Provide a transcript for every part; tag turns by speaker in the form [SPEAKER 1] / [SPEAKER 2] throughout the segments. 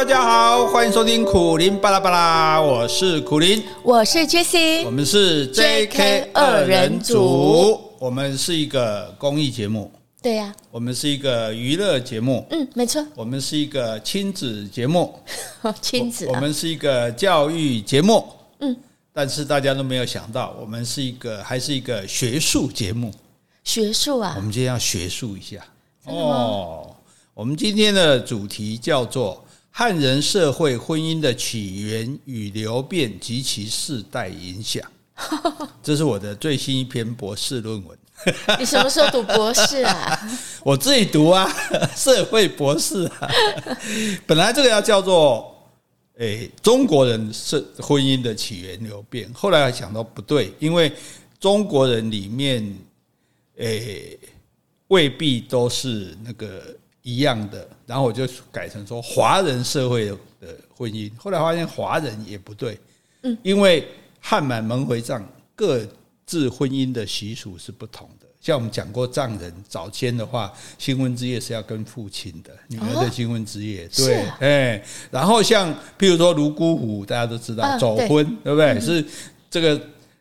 [SPEAKER 1] 大家好，欢迎收听苦林巴拉巴拉，我是苦林，
[SPEAKER 2] 我是 Jessie，
[SPEAKER 1] 我们是 JK 二人组，我们是一个公益节目，
[SPEAKER 2] 对呀、啊，
[SPEAKER 1] 我们是一个娱乐节目，
[SPEAKER 2] 嗯，没错，
[SPEAKER 1] 我们是一个亲子节目，
[SPEAKER 2] 亲子、啊，
[SPEAKER 1] 我们是一个教育节目，
[SPEAKER 2] 嗯，
[SPEAKER 1] 但是大家都没有想到，我们是一个还是一个学术节目，
[SPEAKER 2] 学术啊，
[SPEAKER 1] 我们今天要学术一下，哦，我们今天的主题叫做。汉人社会婚姻的起源与流变及其世代影响，这是我的最新一篇博士论文。
[SPEAKER 2] 你什么时候读博士啊？
[SPEAKER 1] 我自己读啊，社会博士啊。本来这个要叫做诶中国人是婚姻的起源流变，后来想到不对，因为中国人里面诶未必都是那个。一样的，然后我就改成说华人社会的婚姻。后来发现华人也不对，嗯，因为汉满蒙回藏各自婚姻的习俗是不同的。像我们讲过藏人早先的话，新婚之夜是要跟父亲的女儿的新婚之夜，对，哎，然后像譬如说泸沽湖，大家都知道走婚，对不对？是这个。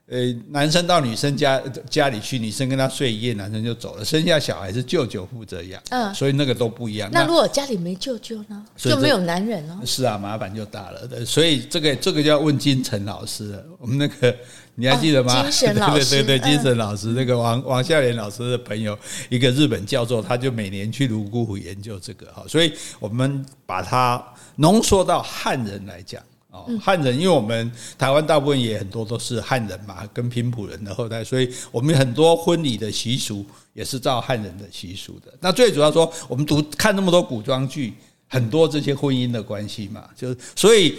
[SPEAKER 1] 呃，男生到女生家家里去，女生跟他睡一夜，男生就走了，生下小孩是舅舅负责养，嗯，所以那个都不一样。
[SPEAKER 2] 那如果家里没舅舅呢，就没有男人了。
[SPEAKER 1] 是啊，麻烦就大了。所以这个这个就要问金晨老师了。我们那个你还记得吗？
[SPEAKER 2] 金晨老师，
[SPEAKER 1] 对 对对，金晨老师那个王王孝廉老师的朋友，一个日本教授，他就每年去泸沽湖研究这个哈。所以我们把它浓缩到汉人来讲。哦，汉人，因为我们台湾大部分也很多都是汉人嘛，跟平埔人的后代，所以我们很多婚礼的习俗也是照汉人的习俗的。那最主要说，我们读看那么多古装剧，很多这些婚姻的关系嘛，就是所以。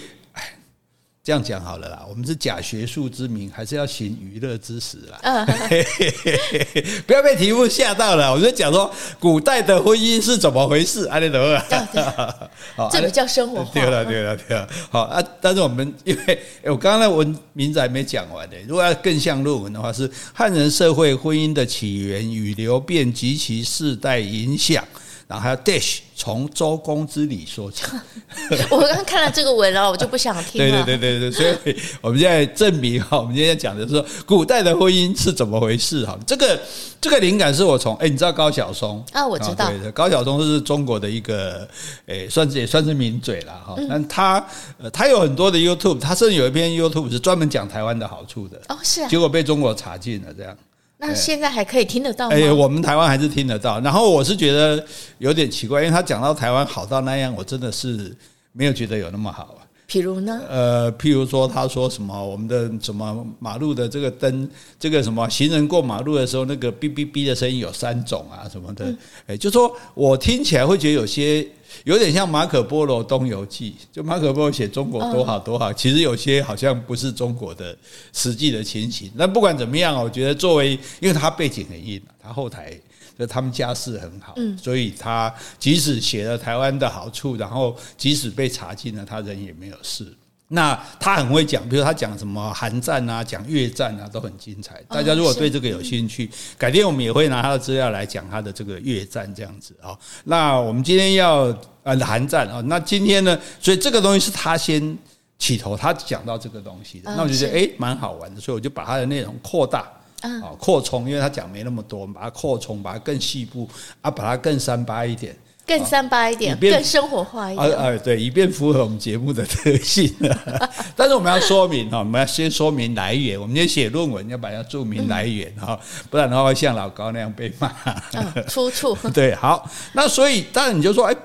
[SPEAKER 1] 这样讲好了啦，我们是假学术之名，还是要行娱乐之实啦。嗯，不要被题目吓到了。我就讲说，古代的婚姻是怎么回事？阿列德，
[SPEAKER 2] 好，这比较生活化。
[SPEAKER 1] 对了，对了，对了。好啊，但是我们因为我刚刚那文名字还没讲完呢。如果要更像论文的话，是汉人社会婚姻的起源与流变及其世代影响。然后还有 dash 从周公之礼说起。
[SPEAKER 2] 我刚刚看了这个文了，我就不想听了。
[SPEAKER 1] 对对对对对，所以我们现在证明哈，我们今天讲的是说古代的婚姻是怎么回事哈。这个这个灵感是我从哎，你知道高晓松
[SPEAKER 2] 啊？我知道。
[SPEAKER 1] 高晓松是中国的一个哎，算是也算是名嘴了哈。但他呃，他有很多的 YouTube，他甚至有一篇 YouTube 是专门讲台湾的好处的。
[SPEAKER 2] 哦，是啊。
[SPEAKER 1] 结果被中国查禁了，这样。
[SPEAKER 2] 那现在还可以听得到吗？
[SPEAKER 1] 哎，我们台湾还是听得到。然后我是觉得有点奇怪，因为他讲到台湾好到那样，我真的是没有觉得有那么好啊。
[SPEAKER 2] 譬如呢？
[SPEAKER 1] 呃，譬如说，他说什么我们的什么马路的这个灯，这个什么行人过马路的时候，那个哔哔哔的声音有三种啊什么的。哎，就说我听起来会觉得有些。有点像马可波罗东游记，就马可波罗写中国多好多好，其实有些好像不是中国的实际的情形。但不管怎么样，我觉得作为，因为他背景很硬，他后台就他们家世很好，所以他即使写了台湾的好处，然后即使被查禁了，他人也没有事。那他很会讲，比如他讲什么韩战啊，讲越战啊，都很精彩。大家如果对这个有兴趣，改天我们也会拿他的资料来讲他的这个越战这样子啊。那我们今天要呃韩战啊，那今天呢，所以这个东西是他先起头，他讲到这个东西的，那我就觉得诶蛮好玩的，所以我就把他的内容扩大啊扩充，因为他讲没那么多，我们把它扩充，把它更细部啊，把它更三八一点。
[SPEAKER 2] 更三八一点，更生活化一点。
[SPEAKER 1] 啊啊，对，以便符合我们节目的特性。但是我们要说明哈，我们要先说明来源。我们今天写论文要把它注明来源哈，不然的话会像老高那样被骂。
[SPEAKER 2] 出处。
[SPEAKER 1] 对，好，那所以当然你就说，哎，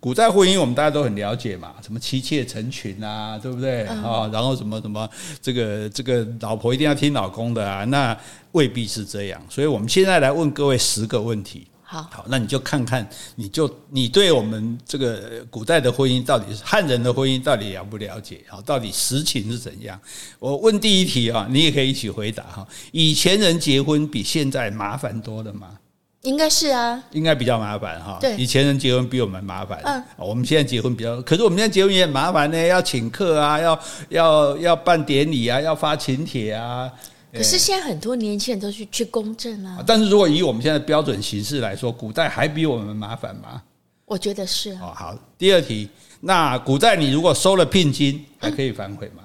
[SPEAKER 1] 古代婚姻我们大家都很了解嘛，什么妻妾成群啊，对不对啊？然后什么什么，这个这个老婆一定要听老公的啊，那未必是这样。所以我们现在来问各位十个问题。
[SPEAKER 2] 好，
[SPEAKER 1] 好，那你就看看，你就你对我们这个古代的婚姻到底是汉人的婚姻到底了不了解？好，到底实情是怎样？我问第一题啊，你也可以一起回答哈。以前人结婚比现在麻烦多了吗？
[SPEAKER 2] 应该是啊，
[SPEAKER 1] 应该比较麻烦哈。
[SPEAKER 2] 对，
[SPEAKER 1] 以前人结婚比我们麻烦。
[SPEAKER 2] 嗯，
[SPEAKER 1] 我们现在结婚比较，可是我们现在结婚也很麻烦呢，要请客啊，要要要办典礼啊，要发请帖啊。
[SPEAKER 2] 可是现在很多年轻人都去去公证啊。
[SPEAKER 1] 但是如果以我们现在标准形式来说，古代还比我们麻烦吗？
[SPEAKER 2] 我觉得是。
[SPEAKER 1] 哦，好。第二题，那古代你如果收了聘金，还可以反悔吗？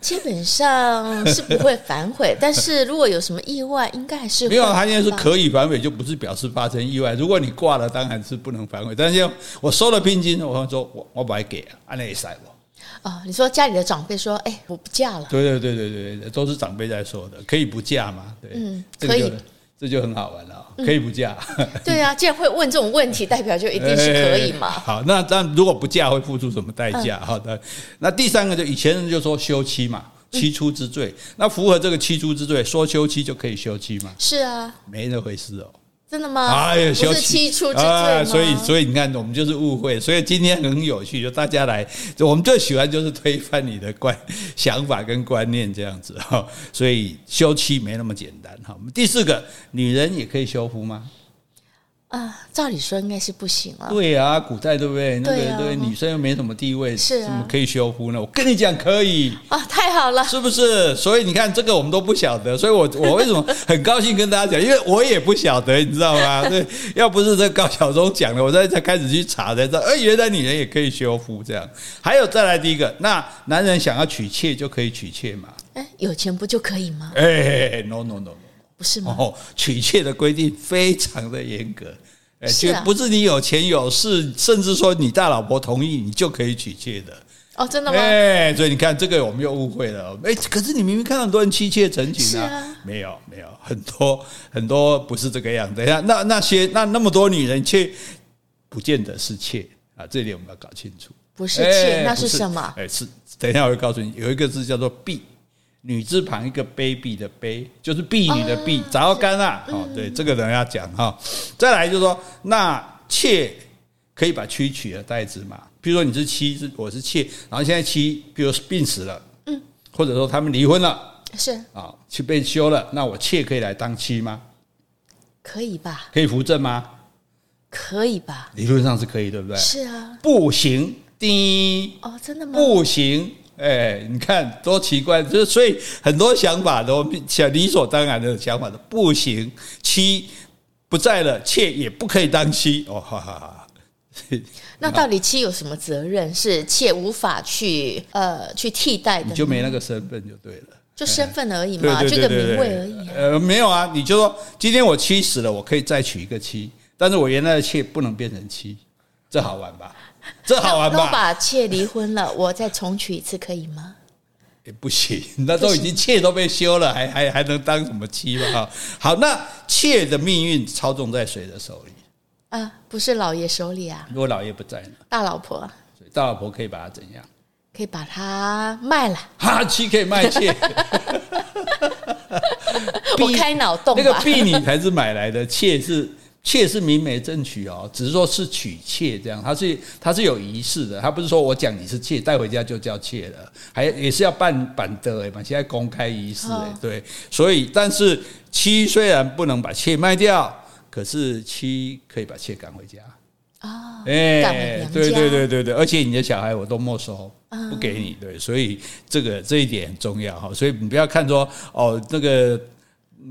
[SPEAKER 2] 基本上是不会反悔，但是如果有什么意外，应该还是会
[SPEAKER 1] 没有。他现在是可以反悔，就不是表示发生意外。如果你挂了，当然是不能反悔。但是我收了聘金，我说我我不爱给啊，按那塞我。
[SPEAKER 2] 哦，你说家里的长辈说，哎，我不嫁了。
[SPEAKER 1] 对对对对对对，都是长辈在说的，可以不嫁吗？对，
[SPEAKER 2] 嗯，可以。
[SPEAKER 1] 这就很好玩了，可以不嫁？
[SPEAKER 2] 嗯、对啊，既然会问这种问题，代表就一定是 可以嘛。
[SPEAKER 1] 欸、好，那那如果不嫁会付出什么代价？好的、嗯，那第三个就以前人就说休妻嘛，妻出之罪。嗯、那符合这个妻出之罪，说休妻就可以休妻吗？
[SPEAKER 2] 是啊，
[SPEAKER 1] 没那回事哦。
[SPEAKER 2] 真的吗？
[SPEAKER 1] 哎呀，
[SPEAKER 2] 不是妻出之罪？
[SPEAKER 1] 啊，所以所以你看，我们就是误会。所以今天很有趣，就大家来，就我们最喜欢就是推翻你的观想法跟观念这样子哈。所以休妻没那么简单哈。我们第四个，女人也可以修复吗？
[SPEAKER 2] 啊，照理说应该是不行了。
[SPEAKER 1] 对啊，古代对不对？那个对女生又没什么地位，是怎么可以修夫呢？我跟你讲，可以
[SPEAKER 2] 啊，太好了，
[SPEAKER 1] 是不是？所以你看，这个我们都不晓得，所以我 我为什么很高兴跟大家讲？因为我也不晓得，你知道吗？对，要不是这高晓松讲了，我才才开始去查才知道，哎，原来女人也可以修夫这样。还有再来第一个，那男人想要娶妾就可以娶妾嘛？
[SPEAKER 2] 哎，有钱不就可以吗？
[SPEAKER 1] 哎，no no no。
[SPEAKER 2] 不是吗？
[SPEAKER 1] 哦，娶妾的规定非常的严格，哎，就不是你有钱有势，甚至说你大老婆同意，你就可以娶妾的。
[SPEAKER 2] 哦，真的吗？
[SPEAKER 1] 哎，所以你看这个我们又误会了。哎，可是你明明看到很多人妻妾成群啊，没有没有，很多很多不是这个样。等一下，那那些那那么多女人却不见得是妾啊，这点我们要搞清楚。
[SPEAKER 2] 不是妾，那是什么？
[SPEAKER 1] 哎，是等一下我会告诉你，有一个字叫做婢。女字旁一个卑鄙的卑，就是婢女的婢，杂到干啊！哦，对，这个等下讲哈。再来就是说，那妾可以把妻取而代之嘛？比如说你是妻，是我是妾，然后现在妻，比如病死了，嗯，或者说他们离婚了，
[SPEAKER 2] 是
[SPEAKER 1] 啊，去被休了，那我妾可以来当妻吗？
[SPEAKER 2] 可以吧？
[SPEAKER 1] 可以扶正吗？
[SPEAKER 2] 可以吧？
[SPEAKER 1] 理论上是可以，对不对？
[SPEAKER 2] 是啊，
[SPEAKER 1] 不行，第一
[SPEAKER 2] 哦，真的吗？
[SPEAKER 1] 不行。哎，你看多奇怪，就是所以很多想法都想理所当然的想法都不行，妻不在了，妾也不可以当妻哦，哈哈哈。
[SPEAKER 2] 那到底妻有什么责任是妾无法去呃去替代的？
[SPEAKER 1] 你就没那个身份就对了，
[SPEAKER 2] 就身份而已嘛，这个名位而已。
[SPEAKER 1] 呃，没有啊，你就说今天我妻死了，我可以再娶一个妻，但是我原来的妾不能变成妻，这好玩吧？这好玩吧？
[SPEAKER 2] 都把妾离婚了，我再重娶一次可以吗？
[SPEAKER 1] 也不行，那都已经妾都被休了，还还还能当什么妻吗？好，那妾的命运操纵在谁的手里？
[SPEAKER 2] 啊，不是老爷手里啊。
[SPEAKER 1] 如果老爷不在呢？
[SPEAKER 2] 大老婆。
[SPEAKER 1] 所以大老婆可以把他怎样？
[SPEAKER 2] 可以把他卖了。
[SPEAKER 1] 哈，妻可以卖妾。
[SPEAKER 2] 我开脑洞。
[SPEAKER 1] 那个婢女才是买来的，妾是。妾是明媒正娶哦，只是说是娶妾这样，它是它是有仪式的，它不是说我讲你是妾带回家就叫妾了，还也是要办板的哎嘛，现在公开仪式哎，对，所以但是妻虽然不能把妾卖掉，可是妻可以把妾赶回家
[SPEAKER 2] 啊，哎，
[SPEAKER 1] 对对对对对，而且你的小孩我都没收，不给你，对，所以这个这一点很重要哈，所以你不要看说哦那个。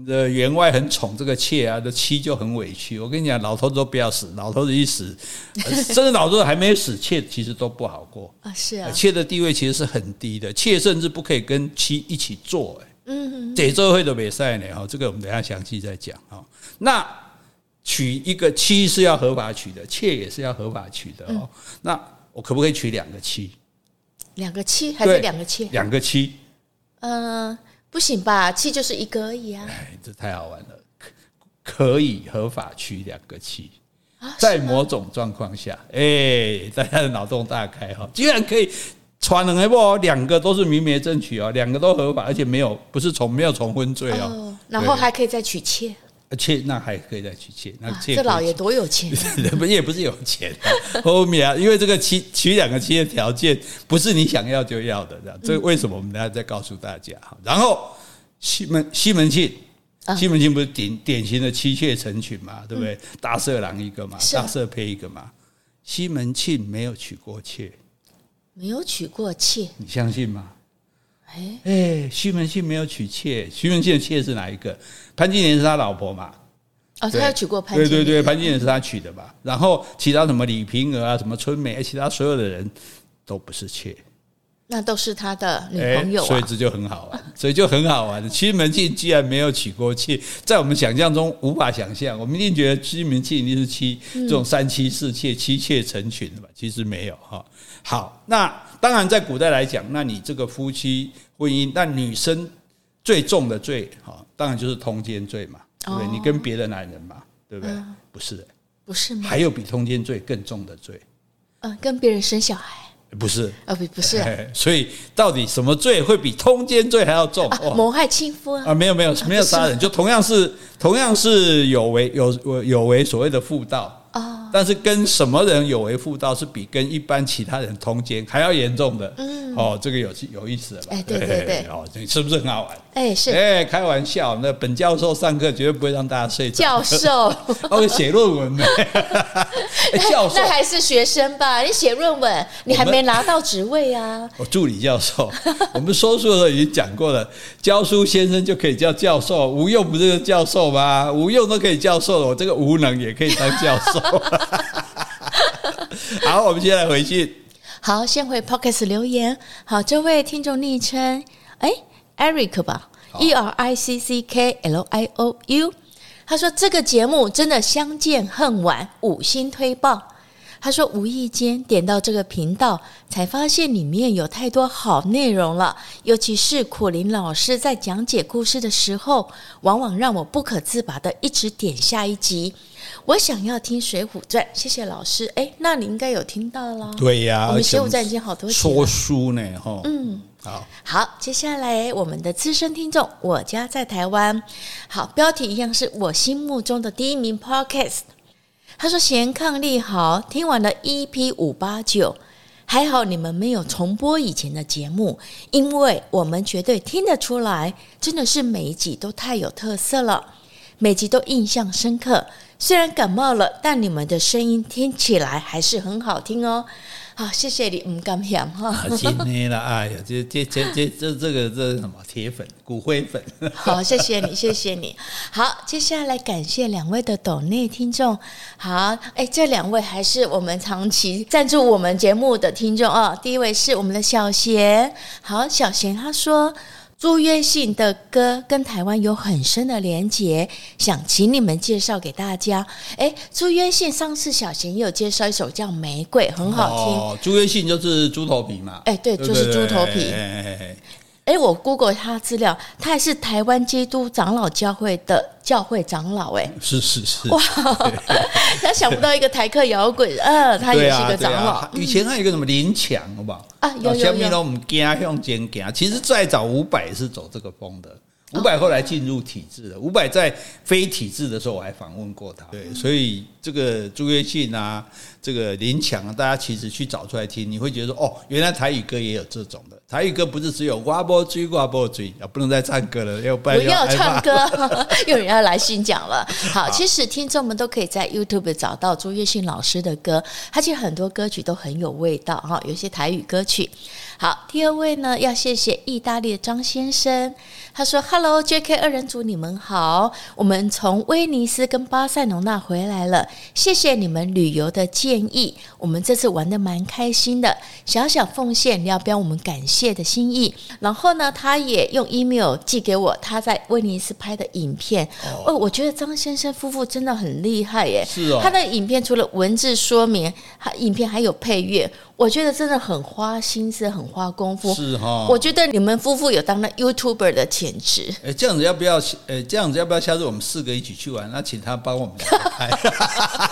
[SPEAKER 1] 的员外很宠这个妾啊，的妻就很委屈。我跟你讲，老头子都不要死，老头子一死，甚至老头子还没死，妾其实都不好过
[SPEAKER 2] 啊。是啊，
[SPEAKER 1] 妾的地位其实是很低的，妾甚至不可以跟妻一起做。哎，嗯，这周会都没赛呢。哈，这个我们等下详细再讲啊。那娶一个妻是要合法娶的，妾也是要合法娶的哦。那我可不可以娶两个妻？
[SPEAKER 2] 两个妻还是两个妾？
[SPEAKER 1] 两个妻。
[SPEAKER 2] 嗯。不行吧？妻就是一个而已啊！
[SPEAKER 1] 哎，这太好玩了，可以合法娶两个妻，在某种状况下，哎，大家的脑洞大开哈，居然可以传两个不？两个都是明媒正娶哦，两个都合法，而且没有不是重没有重婚罪哦，
[SPEAKER 2] 然后还可以再娶妾。
[SPEAKER 1] 妾那还可以再娶妾，那妾、
[SPEAKER 2] 啊、这老爷多有钱，
[SPEAKER 1] 不 也不是有钱，后面啊，因为这个妻娶两个妻的条件不是你想要就要的，这样，这为什么我们等下再告诉大家哈。然后西门西门庆，西门庆不是典典型的妻妾成群嘛，对不对？大色狼一个嘛，大色胚一个嘛，西门庆没有娶过妾，
[SPEAKER 2] 没有娶过妾，
[SPEAKER 1] 你相信吗？哎哎，西门庆没有娶妾，西门庆的妾是哪一个？潘金莲是他老婆嘛？
[SPEAKER 2] 哦，他有娶过潘
[SPEAKER 1] 金对对对，潘金莲是他娶的吧？然后其他什么李瓶儿啊，什么春梅，其他所有的人都不是妾。
[SPEAKER 2] 那都是他的女朋友啊，
[SPEAKER 1] 所以这就很好玩，所以就很好玩。西门庆既然没有娶过妾，在我们想象中无法想象，我们一定觉得西门庆一定是妻这种三妻四妾、妻妾成群的吧？其实没有哈。好，那当然在古代来讲，那你这个夫妻婚姻，那女生最重的罪哈，当然就是通奸罪嘛，对不对？你跟别的男人嘛，对不对？不是，
[SPEAKER 2] 不是吗？
[SPEAKER 1] 还有比通奸罪更重的罪，
[SPEAKER 2] 嗯，跟别人生小孩。
[SPEAKER 1] 不是？
[SPEAKER 2] 啊，不不是，
[SPEAKER 1] 所以到底什么罪会比通奸罪还要重？
[SPEAKER 2] 谋害亲夫啊？
[SPEAKER 1] 啊没有没有 没有杀人，就同样是同样是有违有有违所谓的妇道。啊，但是跟什么人有为妇道是比跟一般其他人通奸还要严重的。嗯，哦，这个有有意思了吧？
[SPEAKER 2] 哎，对对对，
[SPEAKER 1] 哦，这是不是很好玩？
[SPEAKER 2] 哎，是
[SPEAKER 1] 哎，开玩笑，那本教授上课绝对不会让大家睡着。
[SPEAKER 2] 教授，
[SPEAKER 1] 哦，写论文呢？教授，
[SPEAKER 2] 那还是学生吧？你写论文，你还没拿到职位啊？
[SPEAKER 1] 我助理教授，我们说书的时候已经讲过了，教书先生就可以叫教授，无用不是教授吗？无用都可以教授了，我这个无能也可以当教授。好，我们接下来回信。
[SPEAKER 2] 好，先回 Podcast 留言。好，这位听众昵称，哎。Eric 吧，E R I C C K L I O U，他说这个节目真的相见恨晚，五星推爆。他说无意间点到这个频道，才发现里面有太多好内容了，尤其是苦林老师在讲解故事的时候，往往让我不可自拔的一直点下一集。我想要听《水浒传》，谢谢老师。哎，那你应该有听到啦。
[SPEAKER 1] 对呀、啊，
[SPEAKER 2] 我们《水浒传》已经好多。
[SPEAKER 1] 说书呢，哈，
[SPEAKER 2] 嗯。好，好，接下来我们的资深听众，我家在台湾。好，标题一样是我心目中的第一名 Podcast。他说：“贤伉俪好，听完了 EP 五八九，还好你们没有重播以前的节目，因为我们绝对听得出来，真的是每一集都太有特色了，每集都印象深刻。虽然感冒了，但你们的声音听起来还是很好听哦。”好，谢谢你，唔敢想哈。
[SPEAKER 1] 今天了，哎呀，这这这这这这个这是什么铁粉、骨灰粉？
[SPEAKER 2] 好，谢谢你，谢谢你。好，接下来感谢两位的抖内听众。好，哎，这两位还是我们长期赞助我们节目的听众哦。第一位是我们的小贤。好，小贤他说。朱约信的歌跟台湾有很深的连结，想请你们介绍给大家。哎，朱约信上次小贤也有介绍一首叫《玫瑰》，很好听。
[SPEAKER 1] 哦，朱约信就是猪头皮嘛？
[SPEAKER 2] 哎，对，就是猪头皮。哎，我 Google 他资料，他还是台湾基督长老教会的教会长老。哎，
[SPEAKER 1] 是是是，
[SPEAKER 2] 哇，他想不到一个台客摇滚，呃，他也是一个长老。
[SPEAKER 1] 啊啊、以前还有一个什么林强，好不好？
[SPEAKER 2] 啊，有有有。
[SPEAKER 1] 我们家向前行，其实再早伍佰是走这个风的。伍佰后来进入体制的。伍佰在非体制的时候，我还访问过他。对，所以这个朱约信啊，这个林强啊，大家其实去找出来听，你会觉得说，哦，原来台语歌也有这种的。台语歌不是只有瓜波追瓜波追啊，不能再唱歌了，要不
[SPEAKER 2] 要唱歌，有人要来信讲了。好，其实听众们都可以在 YouTube 找到朱月信老师的歌，他其实很多歌曲都很有味道哈，有些台语歌曲。好，第二位呢，要谢谢意大利的张先生。他说：“Hello, JK 二人组，你们好。我们从威尼斯跟巴塞罗那回来了，谢谢你们旅游的建议。我们这次玩的蛮开心的，小小奉献你要不要我们感谢的心意。然后呢，他也用 email 寄给我他在威尼斯拍的影片。哦，我觉得张先生夫妇真的很厉害耶。
[SPEAKER 1] 是哦，
[SPEAKER 2] 他的影片除了文字说明，他影片还有配乐。”我觉得真的很花心思，很花功夫。
[SPEAKER 1] 是哈，
[SPEAKER 2] 我觉得你们夫妇有当了 YouTuber 的潜质。
[SPEAKER 1] 哎，这样子要不要？呃，这样子要不要下次我们四个一起去玩？那请他帮我们拍。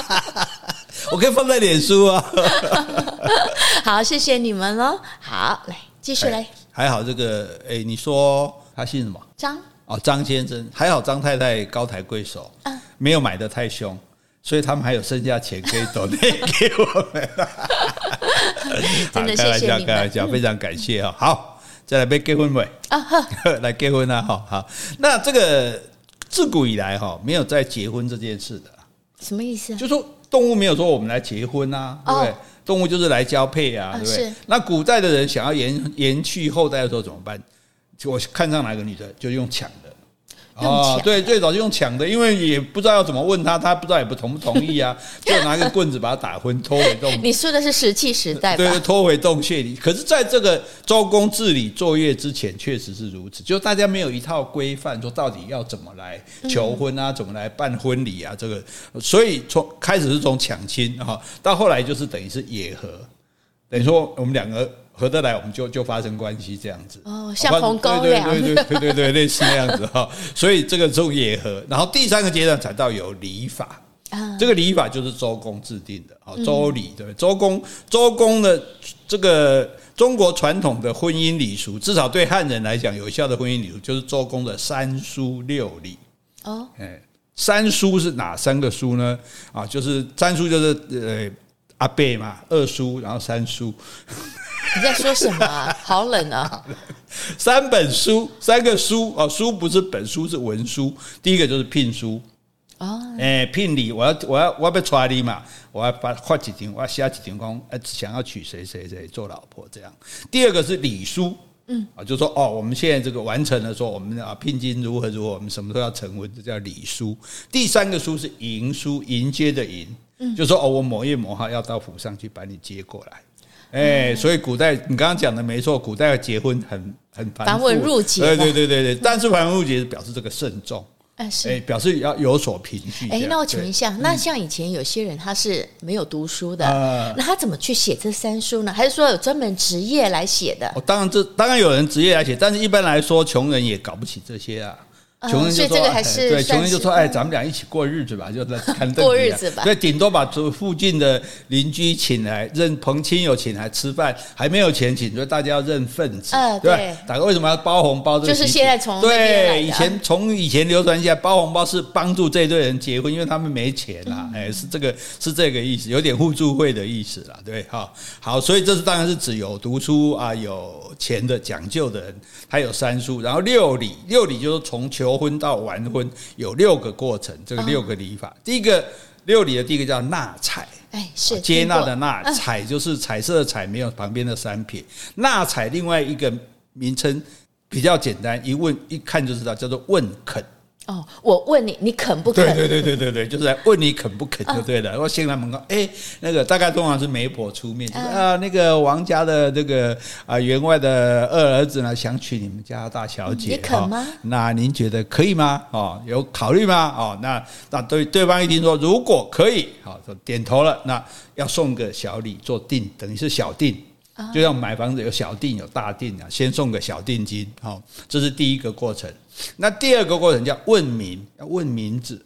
[SPEAKER 1] 我可以放在脸书啊。
[SPEAKER 2] 好，谢谢你们喽。好，来继续来。
[SPEAKER 1] 还好这个，哎，你说他姓什么？
[SPEAKER 2] 张。
[SPEAKER 1] 哦，张先生。还好张太太高抬贵手，没有买的太凶。所以他们还有剩下钱可以抖内给我们，
[SPEAKER 2] 真的谢谢你们，
[SPEAKER 1] 开玩笑，非常感谢啊！好，再来被结婚没？啊哈，来结婚啊！哈好，那这个自古以来哈，没有再结婚这件事的，
[SPEAKER 2] 什么意思？
[SPEAKER 1] 就说动物没有说我们来结婚啊，对不对？动物就是来交配啊，对不对？那古代的人想要延延续后代的时候怎么办？就我看上哪个女的就用抢的，哦，对，最早就用抢的，因为也不知道要怎么问他，他不知道也不同不同意啊，就拿个棍子把他打昏，拖回洞。
[SPEAKER 2] 你说的是石器时代吧？
[SPEAKER 1] 对，拖回洞穴里。可是，在这个周公治理作业之前，确实是如此，就大家没有一套规范，说到底要怎么来求婚啊，怎么来办婚礼啊，这个，所以从开始是从抢亲哈，到后来就是等于是野合，等于说我们两个。合得来，我们就就发生关系这样子
[SPEAKER 2] 哦，像鸿沟一样，
[SPEAKER 1] 对对对对对对，类似那样子哈。所以这个种野合，然后第三个阶段才到有礼法啊。这个礼法就是周公制定的啊，周礼对周公周公的这个中国传统的婚姻礼俗，至少对汉人来讲，有效的婚姻礼俗就是周公的三书六礼哦。哎，三书是哪三个书呢？啊，就是三书就是呃阿贝嘛，二书，然后三书。
[SPEAKER 2] 你在说什么啊？好冷啊！
[SPEAKER 1] 三本书，三个书哦，书不是本书，是文书。第一个就是聘书哦，哎，聘礼，我要我要我要被传礼嘛，我要发发几天，我要写几天工，呃，想要娶谁谁谁做老婆这样。第二个是礼书，嗯啊，就说哦，我们现在这个完成了，说我们啊聘金如何如何，我们什么都要成婚，这叫礼书。第三个书是迎书，迎接的迎，嗯，就说哦，我某月某号要到府上去把你接过来。哎，所以古代你刚刚讲的没错，古代结婚很很繁文
[SPEAKER 2] 缛节，
[SPEAKER 1] 对对对对对。但是繁文缛节是表示这个慎重，哎是，表示要有所凭据。
[SPEAKER 2] 哎，那我请问一下，那像以前有些人他是没有读书的，那他怎么去写这三书呢？还是说有专门职业来写的？
[SPEAKER 1] 哦，当然这当然有人职业来写，但是一般来说，穷人也搞不起这些啊。穷人就说：“对，穷人就说，哎，咱们俩一起过日子吧，就在看
[SPEAKER 2] 过日子吧。
[SPEAKER 1] 所以，顶多把附近的邻居请来，认朋亲友请来吃饭，还没有钱请，所以大家要认份子。对，大哥为什么要包红包？
[SPEAKER 2] 就是现在从
[SPEAKER 1] 对以前从以前流传下来，包红包是帮助这对人结婚，因为他们没钱啦。哎，是这个是这个意思，有点互助会的意思啦。对，好，好，所以这是当然是指有读书啊，有钱的讲究的人，还有三书，然后六礼，六礼就是从求。婚到完婚有六个过程，这个六个礼法。第一个六礼的第一个叫纳采，哎，是接纳的纳，采就是彩色的彩，没有旁边的三撇。纳采另外一个名称比较简单，一问一看就知道，叫做问肯。
[SPEAKER 2] 哦，我问你，你肯不肯？
[SPEAKER 1] 对对对对对对，就是来问你肯不肯就对了。我先来门口，哎，那个大概通常是媒婆出面，就是啊，那个王家的这个啊员外的二儿子呢，想娶你们家大小姐，
[SPEAKER 2] 你肯吗？
[SPEAKER 1] 那您觉得可以吗？哦，有考虑吗？哦，那那对对方一听说如果可以，好，就点头了。那要送个小礼做定，等于是小定。就像买房子有小定有大定啊，先送个小定金，好，这是第一个过程。那第二个过程叫问名，要问名字。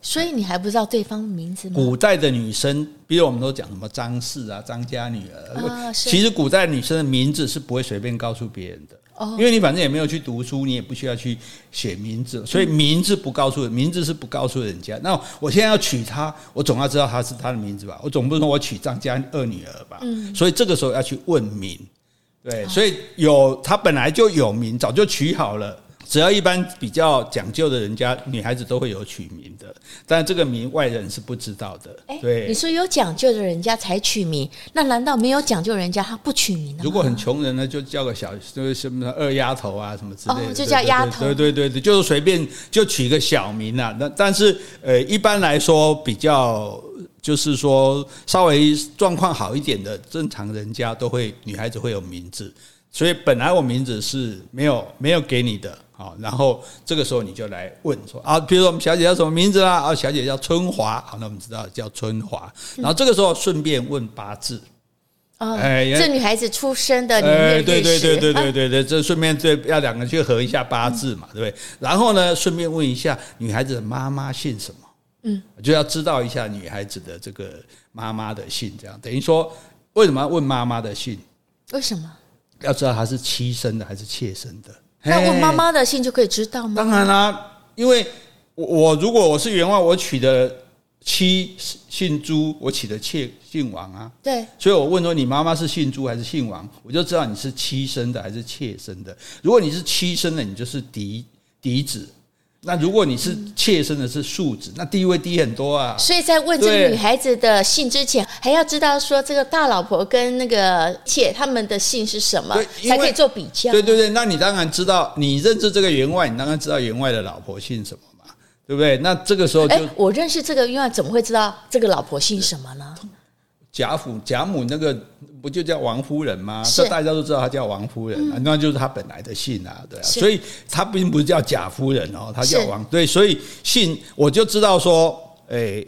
[SPEAKER 2] 所以你还不知道对方的名字吗？
[SPEAKER 1] 古代的女生，比如我们都讲什么张氏啊、张家女儿，啊、其实古代女生的名字是不会随便告诉别人的。因为你反正也没有去读书，你也不需要去写名字，所以名字不告诉人，名字是不告诉人家。那我现在要娶她，我总要知道她是她的名字吧？我总不能说我娶张家二女儿吧？嗯，所以这个时候要去问名，对，所以有她本来就有名，早就取好了。只要一般比较讲究的人家，女孩子都会有取名的，但这个名外人是不知道的。对，
[SPEAKER 2] 你说有讲究的人家才取名，那难道没有讲究人家他不取名呢？
[SPEAKER 1] 如果很穷人呢，就叫个小，就是什么二丫头啊，什么之类的，
[SPEAKER 2] 哦、就叫丫头。
[SPEAKER 1] 对对对对，就是随便就取个小名啊。那但是呃，一般来说比较就是说稍微状况好一点的正常人家都会女孩子会有名字，所以本来我名字是没有没有给你的。好，然后这个时候你就来问说啊，比如说我们小姐叫什么名字啦？啊，小姐叫春华，好，那我们知道叫春华。然后这个时候顺便问八字，
[SPEAKER 2] 哦，哎，这女孩子出生的年月日时，
[SPEAKER 1] 对对对对对对对，这顺便这要两个去合一下八字嘛，对不对？然后呢，顺便问一下女孩子的妈妈姓什么？嗯，就要知道一下女孩子的这个妈妈的姓，这样等于说为什么要问妈妈的姓？
[SPEAKER 2] 为什么？
[SPEAKER 1] 要知道她是妻生的还是妾生的。
[SPEAKER 2] 那问妈妈的姓就可以知道吗？
[SPEAKER 1] 当然啦、啊，因为我我如果我是员外，我娶的妻姓朱，我娶的妾姓王啊。对，所以我问说你妈妈是姓朱还是姓王，我就知道你是妻生的还是妾生的。如果你是妻生的，你就是嫡嫡子；那如果你是妾身的是庶子，那地位低很多啊。
[SPEAKER 2] 所以在问这个女孩子的姓之前，还要知道说这个大老婆跟那个妾他们的姓是什么，才可以做比较。
[SPEAKER 1] 对对对，那你当然知道，你认识这个员外，你当然知道员外的老婆姓什么嘛，对不对？那这个时候就，
[SPEAKER 2] 哎，我认识这个员外，怎么会知道这个老婆姓什么呢？
[SPEAKER 1] 贾府贾母那个不就叫王夫人吗？
[SPEAKER 2] 是
[SPEAKER 1] 这大家都知道她叫王夫人，嗯、那就是她本来的姓啊，对啊，所以她并不是叫贾夫人哦，她叫王。是对，所以姓我就知道说，哎，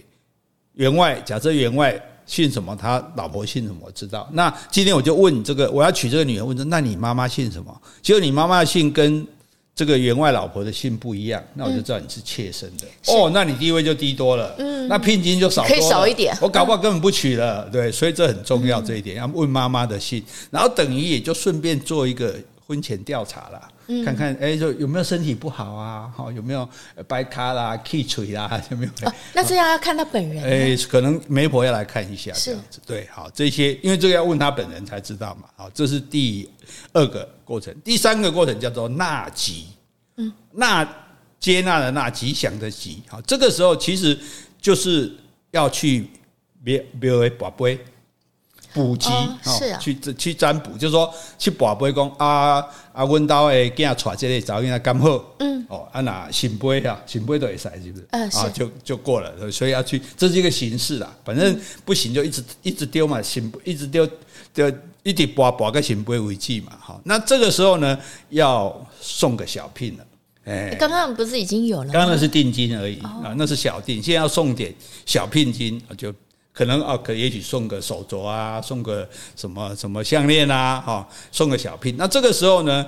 [SPEAKER 1] 员外假设员外姓什么，他老婆姓什么，我知道。那今天我就问你这个，我要娶这个女人，问说，那你妈妈姓什么？结果你妈妈的姓跟。这个员外老婆的姓不一样，那我就知道你是妾身的、嗯、哦，那你地位就低多了，嗯，那聘金就少多了，
[SPEAKER 2] 可以少一点，
[SPEAKER 1] 我搞不好根本不娶了，对，所以这很重要这一点，要问妈妈的姓，然后等于也就顺便做一个婚前调查啦。看看哎，就有没有身体不好啊？好，有没有白卡啦、气垂啦？有没有？
[SPEAKER 2] 那这样要看他本人。
[SPEAKER 1] 哎，可能媒婆要来看一下，这样子。对，好，这些因为这个要问他本人才知道嘛。好，这是第二个过程，第三个过程叫做纳吉。嗯，纳接纳的纳，吉祥的吉。好，这个时候其实就是要去庙庙会跋杯卜吉，
[SPEAKER 2] 是啊，
[SPEAKER 1] 去去占卜，就是说去跋杯讲啊啊，阮兜的囝带这个早应该刚好，嗯，哦，啊那新杯啊，圣杯都会使是不是？啊，就就过了，所以要去，这是一个形式啦。反正不行就一直一直丢嘛，圣杯一直丢，就一直跋跋个新杯为止嘛。好，那这个时候呢，要送个小聘了。哎，
[SPEAKER 2] 刚刚不是已经有了？
[SPEAKER 1] 刚刚那是定金而已啊，那是小定。现在要送点小聘金，就可能啊，可也许送个手镯啊，送个什么什么项链啊，哈，送个小聘。那这个时候呢，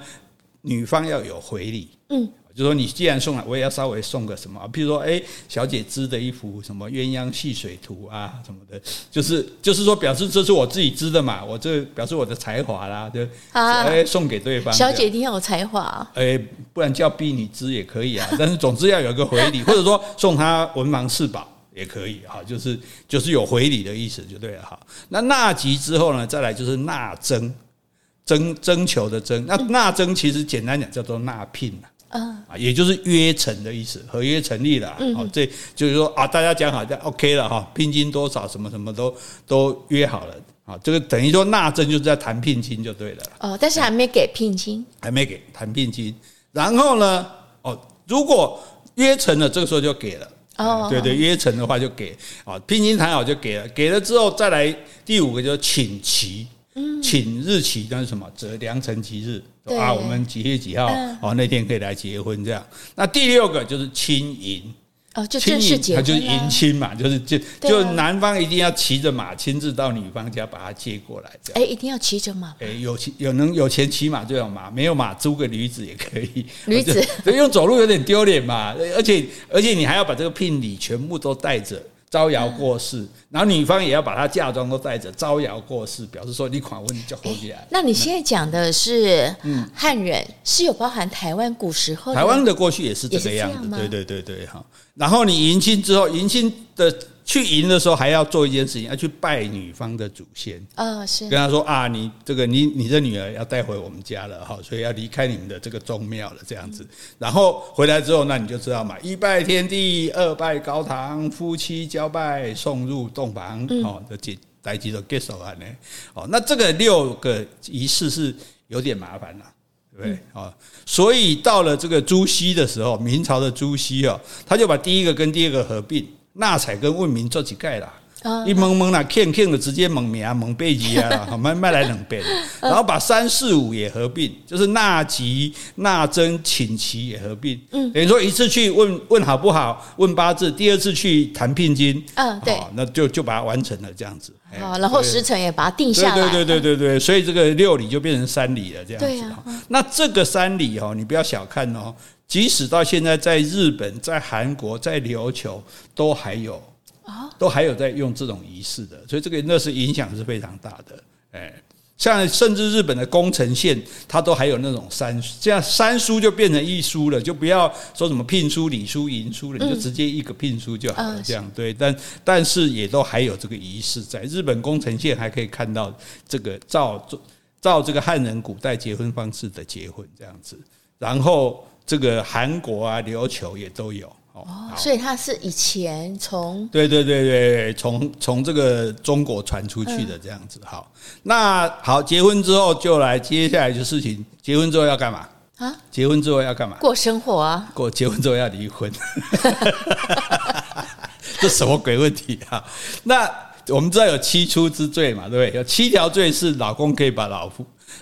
[SPEAKER 1] 女方要有回礼，嗯。就说你既然送了，我也要稍微送个什么，譬如说，哎，小姐织的一幅什么鸳鸯戏水图啊，什么的，就是就是说表示这是我自己织的嘛，我这表示我的才华啦，就哎送给对方。
[SPEAKER 2] 小姐一定要有才华，
[SPEAKER 1] 哎，不然叫婢女织也可以啊，但是总之要有个回礼，或者说送她文房四宝也可以哈，就是就是有回礼的意思就对了哈。那纳吉之后呢，再来就是纳征，征征求的征，那纳征其实简单讲叫做纳聘啊，也就是约成的意思，合约成立了。好，这就是说啊，大家讲好就 OK 了哈，聘金多少，什么什么都都约好了。啊，这个等于说纳征就是在谈聘金就对了。
[SPEAKER 2] 哦，但是还没给聘金，
[SPEAKER 1] 还没给谈聘金。然后呢，哦，如果约成了，这个时候就给了。哦，对对，约成的话就给。啊，聘金谈好就给了，给了之后再来第五个就是请期。请日期那是什么？择良辰吉日啊，我们几月几号？嗯、哦，那天可以来结婚这样。那第六个就是亲迎
[SPEAKER 2] 哦，就正式结婚，
[SPEAKER 1] 就是迎亲嘛，就是就就男方一定要骑着马亲自到女方家把她接过来这样。
[SPEAKER 2] 哎，一定要骑着马？
[SPEAKER 1] 哎，有钱有能有钱骑马就有马，没有马租个驴子也可以。
[SPEAKER 2] 驴子，
[SPEAKER 1] 用走路有点丢脸嘛，而且而且你还要把这个聘礼全部都带着。招摇过市，然后女方也要把她嫁妆都带着招摇过市，表示说你款问就活起来。
[SPEAKER 2] 那你现在讲的是汉人，是有包含台湾古时候？
[SPEAKER 1] 台湾的过去也是这个样子，对对对对哈。然后你迎亲之后，迎亲的。去迎的时候还要做一件事情，要去拜女方的祖先。啊，是跟他说啊，你这个你你的女儿要带回我们家了哈，所以要离开你们的这个宗庙了这样子。然后回来之后，那你就知道嘛，一拜天地，二拜高堂，夫妻交拜，送入洞房。哦，这几代几都 get 手啊呢。哦，那这个六个仪式是有点麻烦了，对不对？啊，所以到了这个朱熹的时候，明朝的朱熹哦，他就把第一个跟第二个合并。纳采跟问名做几盖啦，一蒙蒙啦，欠欠的直接蒙名啊，蒙背脊啊，好，卖卖来两遍，然后把三四五也合并，就是纳吉、纳征、请期也合并，嗯，等于说一次去问问好不好，问八字，第二次去谈聘金，嗯，对，那就就把它完成了这样子，
[SPEAKER 2] 好，然后时辰也把它定下来，
[SPEAKER 1] 对对对对对，所以这个六礼就变成三礼了，这样子，那这个三礼哦，你不要小看哦。即使到现在，在日本、在韩国、在琉球，都还有啊，都还有在用这种仪式的，所以这个那是影响是非常大的。哎，像甚至日本的宫城县，它都还有那种三这样三书就变成一书了，就不要说什么聘书、礼书、迎书了，你就直接一个聘书就好了。这样对，但但是也都还有这个仪式，在日本宫城县还可以看到这个照照这个汉人古代结婚方式的结婚这样子，然后。这个韩国啊、琉球也都有。
[SPEAKER 2] 哦，所以它是以前从
[SPEAKER 1] 对对对对，从从这个中国传出去的这样子。好，那好，结婚之后就来接下来的事情。结婚之后要干嘛啊？结婚之后要干嘛？
[SPEAKER 2] 过生活啊。
[SPEAKER 1] 过结婚之后要离婚，这什么鬼问题啊？那我们知道有七出之罪嘛，对不对？有七条罪是老公可以把老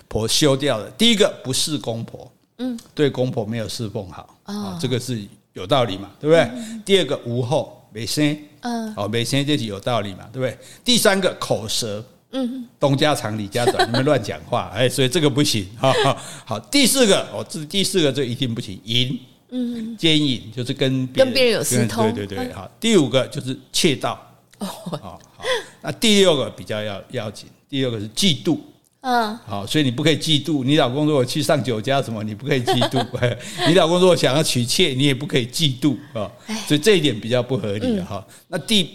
[SPEAKER 1] 婆休掉的。第一个不是公婆，嗯，对公婆没有侍奉好啊，这个是。有道理嘛，对不对？嗯、第二个无后没生，嗯，哦没生这是有道理嘛，对不对？第三个口舌，嗯，东家长李家短，你们乱讲话，哎，所以这个不行，好好好。第四个哦，这第四个这一定不行，淫，嗯，奸淫就是跟别人
[SPEAKER 2] 跟别人有私通，
[SPEAKER 1] 对对对，好。第五个就是窃盗，哦，好，好。那第六个比较要要紧，第六个是嫉妒。嗯，好，所以你不可以嫉妒你老公。如果去上酒家什么，你不可以嫉妒。你老公如果想要娶妾，你也不可以嫉妒啊。所以这一点比较不合理的哈。那第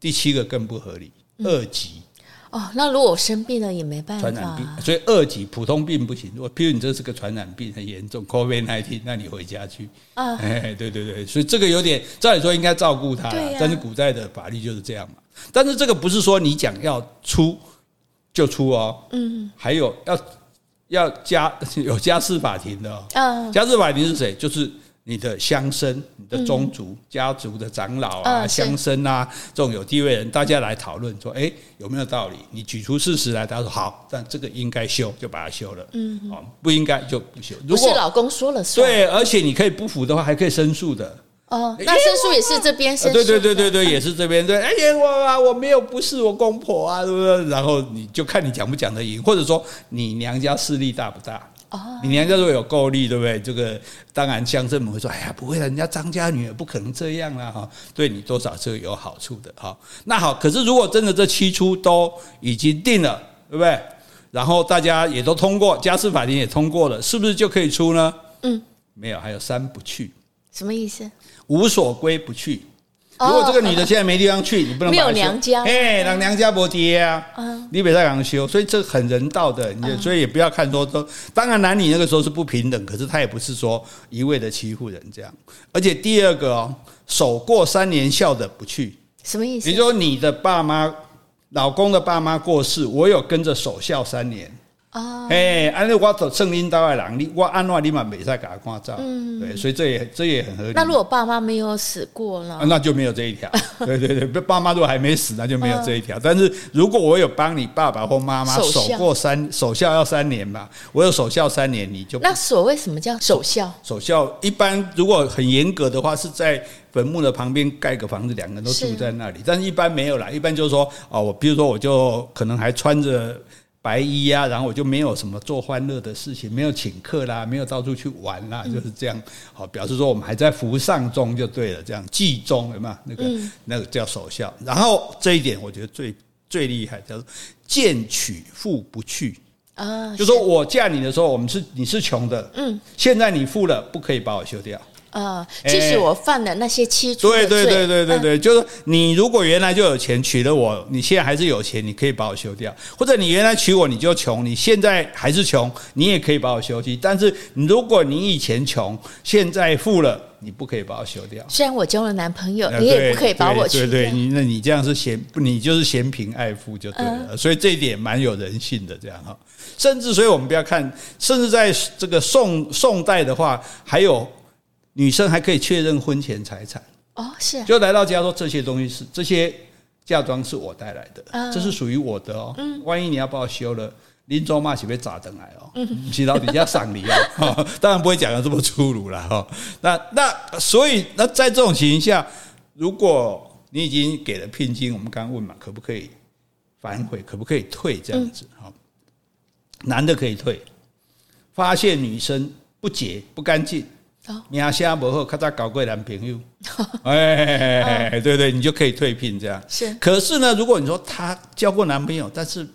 [SPEAKER 1] 第七个更不合理，二级。
[SPEAKER 2] 哦，那如果我生病了也没办法。传染病，
[SPEAKER 1] 所以二级普通病不行。如果譬如你这是个传染病很严重，COVID-19，那你回家去。啊，哎，对对对，所以这个有点，照理说应该照顾他，但是古代的法律就是这样嘛。但是这个不是说你讲要出。就出哦，嗯，还有要要家 有家事法庭的哦，嗯，家事法庭是谁？就是你的乡绅、你的宗族、家族的长老啊、乡绅啊，这种有地位人，大家来讨论说，哎，有没有道理？你举出事实来，他说好，但这个应该修，就把它修了，嗯，哦，不应该就不修。
[SPEAKER 2] 如果是老公说了算，
[SPEAKER 1] 对，而且你可以不服的话，还可以申诉的。
[SPEAKER 2] 哦，那申诉也是这边申诉，
[SPEAKER 1] 对对对对对，也是这边对。哎呀，我啊，我没有不是我公婆啊，对不对？然后你就看你讲不讲得赢，或者说你娘家势力大不大？哦，你娘家如果有够力，对不对？这个当然乡绅们会说，哎呀，不会的，人家张家女儿不可能这样啦，哈，对你多少是有好处的哈。那好，可是如果真的这七出都已经定了，对不对？然后大家也都通过，家事法庭也通过了，是不是就可以出呢？嗯，没有，还有三不去。
[SPEAKER 2] 什么意思？
[SPEAKER 1] 无所归不去。如果这个女的现在没地方去，你不能
[SPEAKER 2] 没有娘家，
[SPEAKER 1] 哎，让娘家不爹啊，你别再让修，所以这很人道的，你所以也不要看说都。当然男女那个时候是不平等，可是他也不是说一味的欺负人这样。而且第二个哦，守过三年孝的不去，
[SPEAKER 2] 什么意思？
[SPEAKER 1] 比如说你的爸妈、老公的爸妈过世，我有跟着守孝三年。哦，哎，按照我走圣灵道的人，你我按话你嘛没在给他关照，嗯，对，所以这也这也很合理。
[SPEAKER 2] 那如果爸妈没有死过呢？
[SPEAKER 1] 那就没有这一条。对对对，爸妈如果还没死，那就没有这一条。但是如果我有帮你爸爸或妈妈守过三守孝要三年吧，我有守孝三年，你就
[SPEAKER 2] 那所谓什么叫守孝？
[SPEAKER 1] 守孝一般如果很严格的话，是在坟墓的旁边盖个房子，两个人都住在那里。但是一般没有啦，一般就是说哦，我比如说我就可能还穿着。白衣啊，然后我就没有什么做欢乐的事情，没有请客啦，没有到处去玩啦，就是这样。好，表示说我们还在服丧中就对了，这样祭中有没有？那个、嗯、那个叫守孝。然后这一点我觉得最最厉害，叫做见取富不去啊，就说我嫁你的时候，我们是你是穷的，嗯，现在你富了，不可以把我休掉。
[SPEAKER 2] 啊，即使我犯了那些七罪，
[SPEAKER 1] 对对对对对对，就是你如果原来就有钱娶了我，你现在还是有钱，你可以把我休掉；或者你原来娶我你就穷，你现在还是穷，你也可以把我休掉。但是如果你以前穷，现在富了，你不可以把我休掉。
[SPEAKER 2] 虽然我交了男朋友，你也不可以把我休掉。
[SPEAKER 1] 对对，你那你这样是嫌你就是嫌贫爱富就对了。所以这一点蛮有人性的，这样哈。甚至所以我们不要看，甚至在这个宋宋代的话，还有。女生还可以确认婚前财产
[SPEAKER 2] 哦，是
[SPEAKER 1] 就来到家说，这些东西是这些嫁妆是我带来的，这是属于我的哦。万一你要把我休了，临终嘛，岂被砸灯来哦？洗到底要赏礼 哦，当然不会讲的这么粗鲁了哈。那那所以那在这种情形下，如果你已经给了聘金，我们刚刚问嘛，可不可以反悔？可不可以退？这样子哈，男的可以退，发现女生不洁不干净。名声不好，咔嚓搞过男朋友，哎，对对，你就可以退聘这样。是，可是呢，如果你说她交过男朋友，但是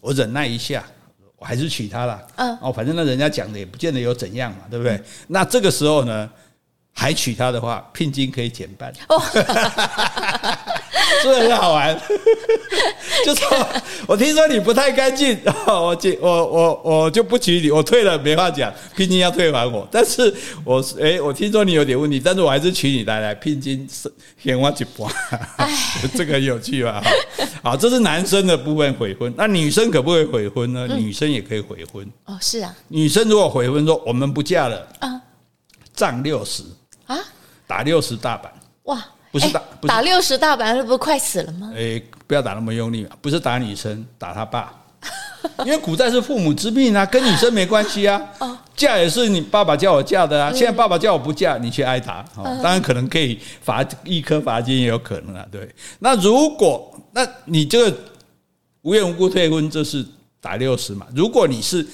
[SPEAKER 1] 我忍耐一下，我还是娶她了。嗯，哦，反正那人家讲的也不见得有怎样嘛，对不对？那这个时候呢，还娶她的话，聘金可以减半。是 不是很好玩？就说我听说你不太干净，我我我我就不娶你，我退了没话讲，聘金要退还我。但是我哎，我听说你有点问题，但是我还是娶你来来，聘金是先我一半。这个很有趣吧？好，这是男生的部分悔婚，那女生可不可以悔婚呢？女生也可以悔婚。
[SPEAKER 2] 哦，是啊，
[SPEAKER 1] 女生如果悔婚说我们不嫁了啊，杖六十啊，打六十大板哇。不是打不是
[SPEAKER 2] 打六十大板，那不是快死了吗？
[SPEAKER 1] 哎，不要打那么用力嘛！不是打女生，打他爸，因为古代是父母之命啊，跟女生没关系啊。哦，嫁也是你爸爸叫我嫁的啊。现在爸爸叫我不嫁，你去挨打。当然可能可以罚一颗罚金，也有可能啊。对，那如果那你这个无缘无故退婚，这是打六十嘛？如果你是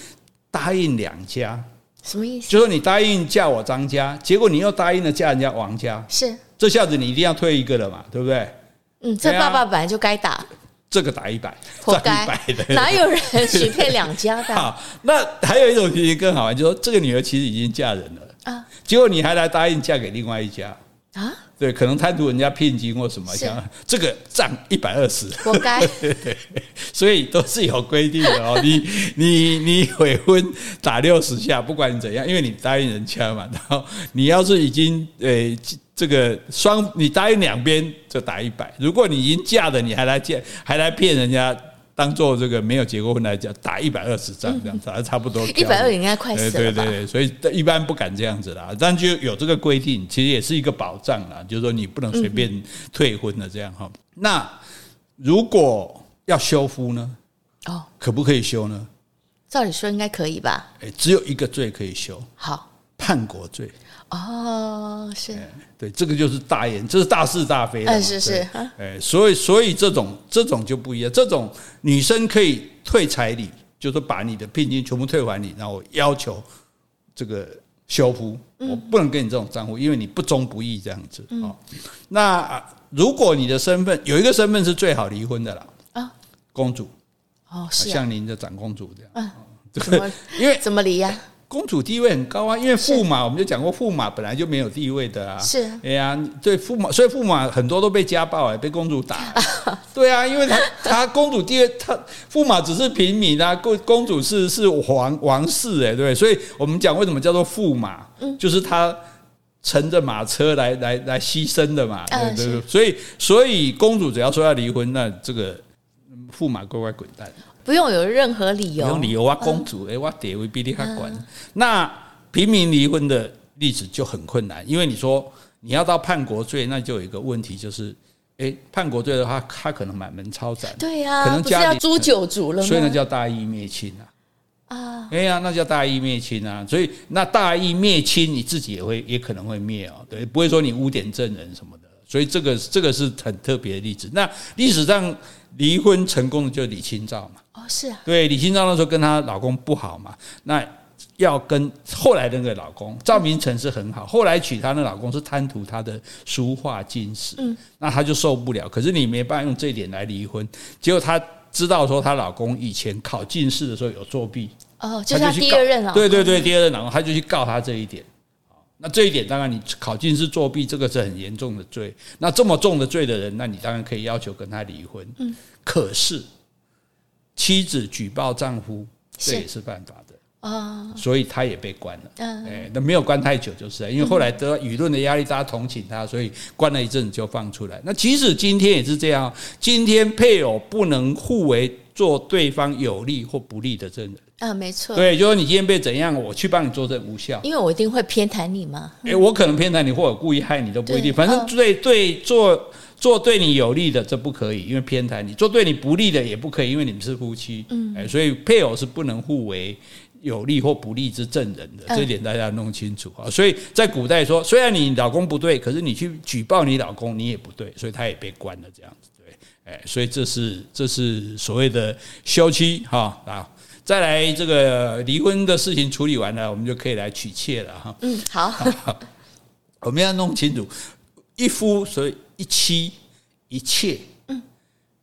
[SPEAKER 1] 答应两家，
[SPEAKER 2] 什么意思？
[SPEAKER 1] 就是你答应嫁我张家，结果你又答应了嫁人家王家，
[SPEAKER 2] 是。
[SPEAKER 1] 这下子你一定要退一个了嘛，对不对？
[SPEAKER 2] 嗯，这爸爸本来就该打，
[SPEAKER 1] 这个打一百，
[SPEAKER 2] 活该。哪有人许配两家的？
[SPEAKER 1] 好，那还有一种情形更好玩，就是说这个女儿其实已经嫁人了啊，结果你还来答应嫁给另外一家啊？对，可能贪图人家聘金或什么，像这个账一百二十，
[SPEAKER 2] 活该。
[SPEAKER 1] 所以都是有规定的哦。你你你悔婚打六十下，不管你怎样，因为你答应人家嘛。然后你要是已经诶。这个双你答应两边就打一百，如果你已经嫁了，你还来见还来骗人家，当做这个没有结过婚来讲，打一百二十仗这样子，还 差不多。
[SPEAKER 2] 一百二应该快死了。
[SPEAKER 1] 对对对，所以一般不敢这样子啦，但就有这个规定，其实也是一个保障啦，就是说你不能随便退婚的这样哈。那如果要修夫呢？哦，可不可以修呢？
[SPEAKER 2] 照理说应该可以吧？
[SPEAKER 1] 哎，只有一个罪可以修，
[SPEAKER 2] 好，
[SPEAKER 1] 叛国罪。
[SPEAKER 2] 哦，是
[SPEAKER 1] 对，这个就是大言，这是大是大非的。
[SPEAKER 2] 嗯，是是，
[SPEAKER 1] 哎，所以所以这种这种就不一样，这种女生可以退彩礼，就是把你的聘金全部退还你，然后要求这个修夫，我不能给你这种账户，因为你不忠不义这样子啊。那如果你的身份有一个身份是最好离婚的啦啊，公主
[SPEAKER 2] 哦，是
[SPEAKER 1] 像您的长公主这样，嗯，
[SPEAKER 2] 怎么因为怎么离呀？
[SPEAKER 1] 公主地位很高啊，因为驸马我们就讲过，驸马本来就没有地位的啊。
[SPEAKER 2] 是，
[SPEAKER 1] 哎呀，对驸马，所以驸马很多都被家暴哎，被公主打。对啊，因为他他公主地位，他驸马只是平民啊，公公主是是王王室哎，对，所以我们讲为什么叫做驸马，就是他乘着马车来来来牺牲的嘛，对对对。所以所以公主只要说要离婚，那这个驸马乖乖滚蛋。
[SPEAKER 2] 不用有任何理由，
[SPEAKER 1] 不用理由啊！公主，哎，我地位比你还管。那平民离婚的例子就很困难，因为你说你要到叛国罪，那就有一个问题，就是，哎，叛国罪的话，他可能满门抄斩，
[SPEAKER 2] 对呀，可能家里诛九族了，
[SPEAKER 1] 所以那叫大义灭亲啊！啊，哎呀，那叫大义灭亲啊！所以那大义灭亲，你自己也会也可能会灭哦，对，不会说你污点证人什么的。所以这个这个是很特别的例子。那历史上离婚成功的就是李清照嘛。
[SPEAKER 2] 哦，是啊，
[SPEAKER 1] 对，李清照那时候跟她老公不好嘛，那要跟后来那个老公赵明诚是很好，后来娶她的老公是贪图她的书画金石，嗯，那她就受不了。可是你没办法用这一点来离婚，结果她知道说她老公以前考进士的时候有作弊，
[SPEAKER 2] 哦，就是她第二任啊，
[SPEAKER 1] 对对对，第二任老公，她就去告他这一点。那这一点当然，你考进士作弊，这个是很严重的罪。那这么重的罪的人，那你当然可以要求跟他离婚。嗯，可是。妻子举报丈夫，这也是犯法的啊，所以他也被关了。嗯，哎，那没有关太久，就是因为后来得到舆论的压力，大家同情他，所以关了一阵子就放出来。那即使今天也是这样，今天配偶不能互为做对方有利或不利的证人。
[SPEAKER 2] 啊，没错。
[SPEAKER 1] 对，就说你今天被怎样，我去帮你作证无效，
[SPEAKER 2] 因为我一定会偏袒你嘛。
[SPEAKER 1] 哎，我可能偏袒你，或者故意害你都不一定，反正对对做。做对你有利的，这不可以，因为偏袒你；做对你不利的也不可以，因为你们是夫妻。嗯，哎，所以配偶是不能互为有利或不利之证人的，这一点大家要弄清楚啊。所以在古代说，虽然你老公不对，可是你去举报你老公，你也不对，所以他也被关了。这样子，对，哎，所以这是这是所谓的休妻哈啊。再来这个离婚的事情处理完了，我们就可以来娶妾了哈。
[SPEAKER 2] 嗯，好，
[SPEAKER 1] 我们要弄清楚一夫，所以。一妻一妾，嗯，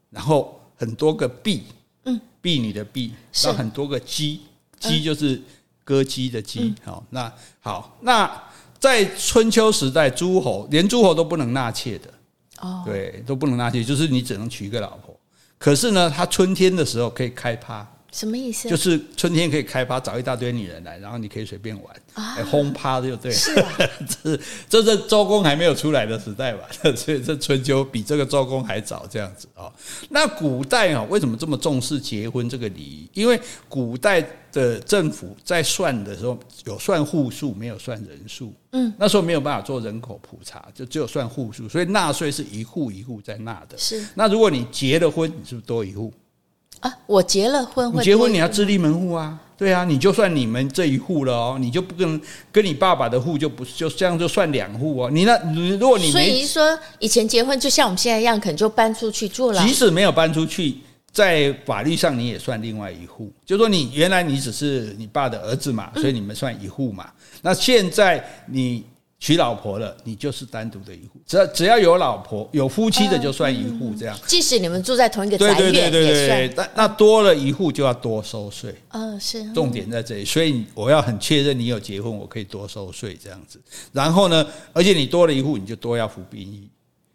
[SPEAKER 1] 然后很多个婢，嗯，婢女的婢，然后很多个姬，姬就是歌姬的姬，好，那好，那在春秋时代，诸侯连诸侯都不能纳妾的，
[SPEAKER 2] 哦，
[SPEAKER 1] 对，都不能纳妾，就是你只能娶一个老婆。可是呢，他春天的时候可以开趴。
[SPEAKER 2] 什么意思？
[SPEAKER 1] 就是春天可以开趴，找一大堆女人来，然后你可以随便玩，啊，轰趴就对了。
[SPEAKER 2] 是啊，
[SPEAKER 1] 这这是周公还没有出来的时代吧？所以 这春秋比这个周公还早，这样子啊。那古代啊，为什么这么重视结婚这个礼仪？因为古代的政府在算的时候有算户数，没有算人数。嗯，那时候没有办法做人口普查，就只有算户数，所以纳税是一户一户在纳的。
[SPEAKER 2] 是。那
[SPEAKER 1] 如果你结了婚，你是不是多一户？
[SPEAKER 2] 啊，我结了婚，
[SPEAKER 1] 结婚你要自立门户啊，对啊，你就算你们这一户了哦，你就不跟跟你爸爸的户就不就这样就算两户哦。你那如果你，
[SPEAKER 2] 所以说以前结婚就像我们现在一样，可能就搬出去住了。
[SPEAKER 1] 即使没有搬出去，在法律上你也算另外一户，就说你原来你只是你爸的儿子嘛，所以你们算一户嘛。那现在你。娶老婆了，你就是单独的一户。只要只要有老婆、有夫妻的，就算一户这样。
[SPEAKER 2] 即使你们住在同一个宅院，对对对对对。
[SPEAKER 1] 那那多了一户就要多收税。
[SPEAKER 2] 嗯，是。
[SPEAKER 1] 重点在这里，所以我要很确认你有结婚，我可以多收税这样子。然后呢，而且你多了一户，你就多要服兵役。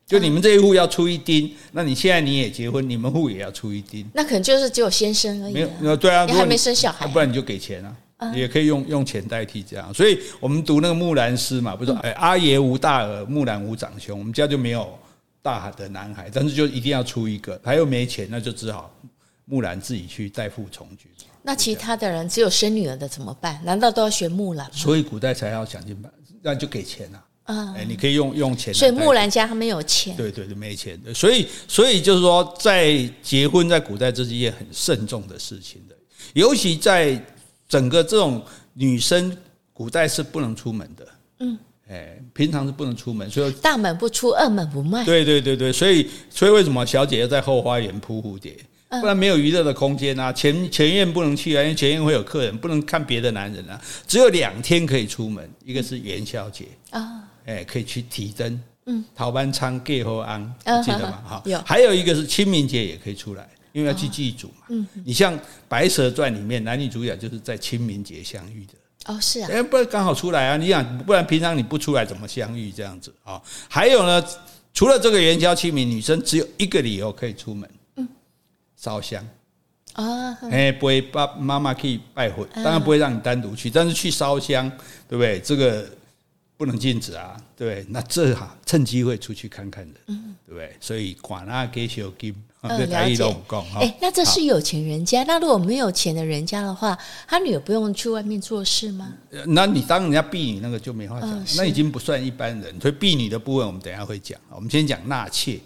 [SPEAKER 1] 就你们这一户要出一丁，那你现在你也结婚，你们户也要出一丁。
[SPEAKER 2] 那可能就是只有先生而已。
[SPEAKER 1] 没有，对啊，
[SPEAKER 2] 你还没生小孩，
[SPEAKER 1] 不然你就给钱啊。也可以用用钱代替这样，所以我们读那个木兰诗嘛，不是说哎，阿爷无大儿，木兰无长兄，我们家就没有大的男孩，但是就一定要出一个，他又没钱，那就只好木兰自己去代父从军。
[SPEAKER 2] 那其他的人只有生女儿的怎么办？难道都要学木兰吗？
[SPEAKER 1] 所以古代才要想尽办法，那就给钱啊。嗯，哎，你可以用用钱。
[SPEAKER 2] 所以木兰家他没有钱。
[SPEAKER 1] 对对对，没钱的。所以所以就是说，在结婚在古代这是一件很慎重的事情的，尤其在。整个这种女生，古代是不能出门的。嗯，哎，平常是不能出门，所以
[SPEAKER 2] 大门不出，二门不迈。
[SPEAKER 1] 对对对对，所以所以为什么小姐要在后花园铺蝴蝶？不然没有娱乐的空间啊。前前院不能去啊，因为前院会有客人，不能看别的男人啊。只有两天可以出门，一个是元宵节啊，哎，可以去提灯。嗯，逃班昌、盖和安，记得吗？哈，有。还有一个是清明节也可以出来。因为要去祭祖嘛，嗯，你像《白蛇传》里面男女主角就是在清明节相遇的。
[SPEAKER 2] 哦，是啊，
[SPEAKER 1] 哎，不然刚好出来啊，你想，不然平常你不出来怎么相遇这样子？啊？还有呢，除了这个元宵清明，女生只有一个理由可以出门，嗯，烧香。啊，哎，不会爸妈妈可以拜会，当然不会让你单独去，但是去烧香，对不对？这个不能禁止啊，对，那这哈趁机会出去看看的，嗯，对不对？所以管他给小金。
[SPEAKER 2] 嗯，了解。哎，那这是有钱人家。那如果没有钱的人家的话，他女儿不用去外面做事吗？
[SPEAKER 1] 那你当人家婢女那个就没话讲，那已经不算一般人。所以婢女的部分，我们等一下会讲。我们先讲纳妾。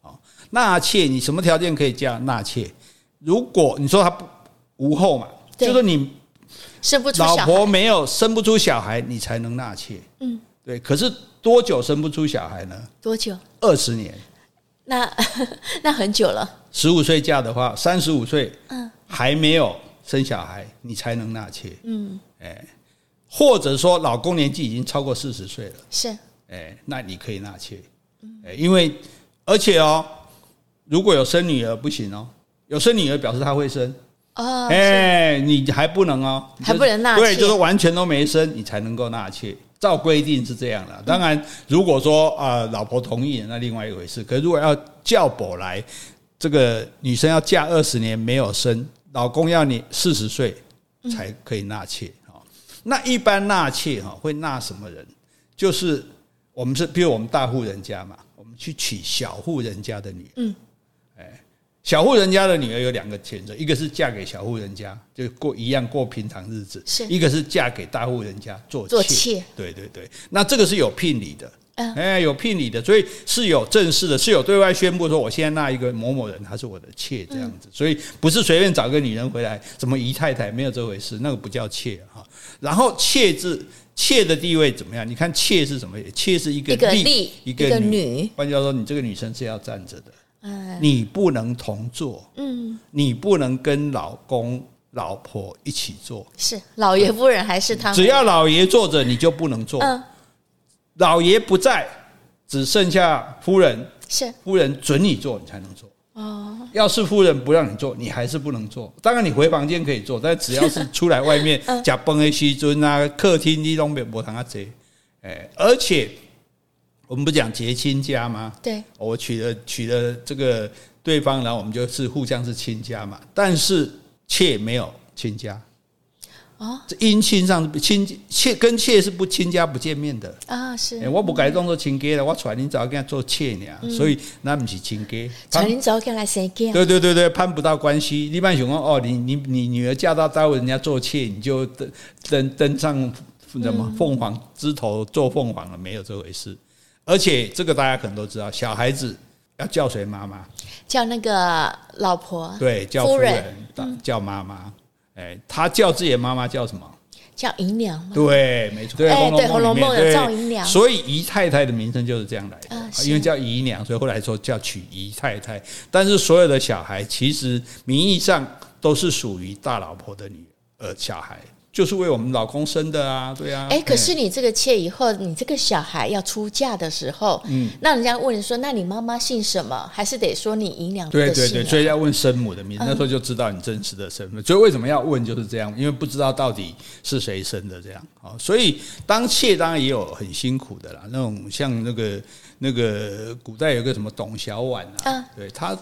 [SPEAKER 1] 啊，纳妾，你什么条件可以叫纳妾？如果你说他不无后嘛，就说你
[SPEAKER 2] 生不出
[SPEAKER 1] 老婆没有生不出小孩，你才能纳妾。嗯，对。可是多久生不出小孩呢？
[SPEAKER 2] 多久？
[SPEAKER 1] 二十年。
[SPEAKER 2] 那 那很久了。
[SPEAKER 1] 十五岁嫁的话，三十五岁，嗯，还没有生小孩，你才能纳妾。嗯，哎，或者说老公年纪已经超过四十岁了，
[SPEAKER 2] 是，
[SPEAKER 1] 哎，那你可以纳妾。哎，因为而且哦，如果有生女儿不行哦，有生女儿表示她会生哦，哎，你还不能哦，
[SPEAKER 2] 还不能纳妾，
[SPEAKER 1] 对，就是完全都没生，你才能够纳妾。照规定是这样的，当然，如果说啊，老婆同意，那另外一回事。可是如果要叫婆来，这个女生要嫁二十年没有生，老公要你四十岁才可以纳妾啊。那一般纳妾哈会纳什么人？就是我们是，比如我们大户人家嘛，我们去娶小户人家的女人。嗯。小户人家的女儿有两个选择，一个是嫁给小户人家，就过一样过平常日子；一个是嫁给大户人家做妾。做妾，对对对。那这个是有聘礼的，哎、嗯，有聘礼的，所以是有正式的，是有对外宣布说，我现在那一个某某人，她是我的妾这样子。所以不是随便找个女人回来，什么姨太太没有这回事，那个不叫妾哈。然后妾字，妾的地位怎么样？你看妾是什么？妾是一个
[SPEAKER 2] 立，一个女，
[SPEAKER 1] 换句话说，你这个女生是要站着的。你不能同坐，嗯，你不能跟老公、老婆一起坐，
[SPEAKER 2] 是老爷夫人还是他们？
[SPEAKER 1] 只要老爷坐着，你就不能坐。嗯，老爷不在，只剩下夫人，是夫人准你坐，你才能坐。哦，要是夫人不让你坐，你还是不能坐。当然，你回房间可以坐，但只要是 出来外面假崩 A 西尊啊，客厅你都没没堂啊这，哎，而且。我们不讲结亲家吗？
[SPEAKER 2] 对，
[SPEAKER 1] 我娶了娶了这个对方，然后我们就是互相是亲家嘛。但是妾没有亲家。哦，这姻亲上亲妾跟妾是不亲家不见面的
[SPEAKER 2] 啊，是。
[SPEAKER 1] 欸、我不该当做亲家了，我传你早跟他做妾呢，嗯、所以那不是亲家。
[SPEAKER 2] 传你早跟来生家。
[SPEAKER 1] 对对对对，攀不到关系。一般情况哦，你你你女儿嫁到单位人家做妾，你就登登登上什么凤凰枝头做凤凰了？没有这回事。而且这个大家可能都知道，小孩子要叫谁妈妈？
[SPEAKER 2] 叫那个老婆。
[SPEAKER 1] 对，叫夫人，叫妈妈。哎，他叫自己的妈妈叫什么？
[SPEAKER 2] 叫姨娘吗？
[SPEAKER 1] 对，没错。对，
[SPEAKER 2] 哎，对，《红楼梦》有赵姨娘，
[SPEAKER 1] 所以姨太太的名称就是这样来的。因为叫姨娘，所以后来说叫娶姨太太。但是所有的小孩其实名义上都是属于大老婆的女儿小孩。就是为我们老公生的啊，对啊。
[SPEAKER 2] 哎，可是你这个妾以后，你这个小孩要出嫁的时候，嗯，那人家问你说，那你妈妈姓什么？还是得说你姨娘？
[SPEAKER 1] 对对对，所以要问生母的名字，那时候就知道你真实的身份。所以为什么要问就是这样，因为不知道到底是谁生的这样啊。所以当妾当然也有很辛苦的啦，那种像那个那个古代有个什么董小宛啊，对，他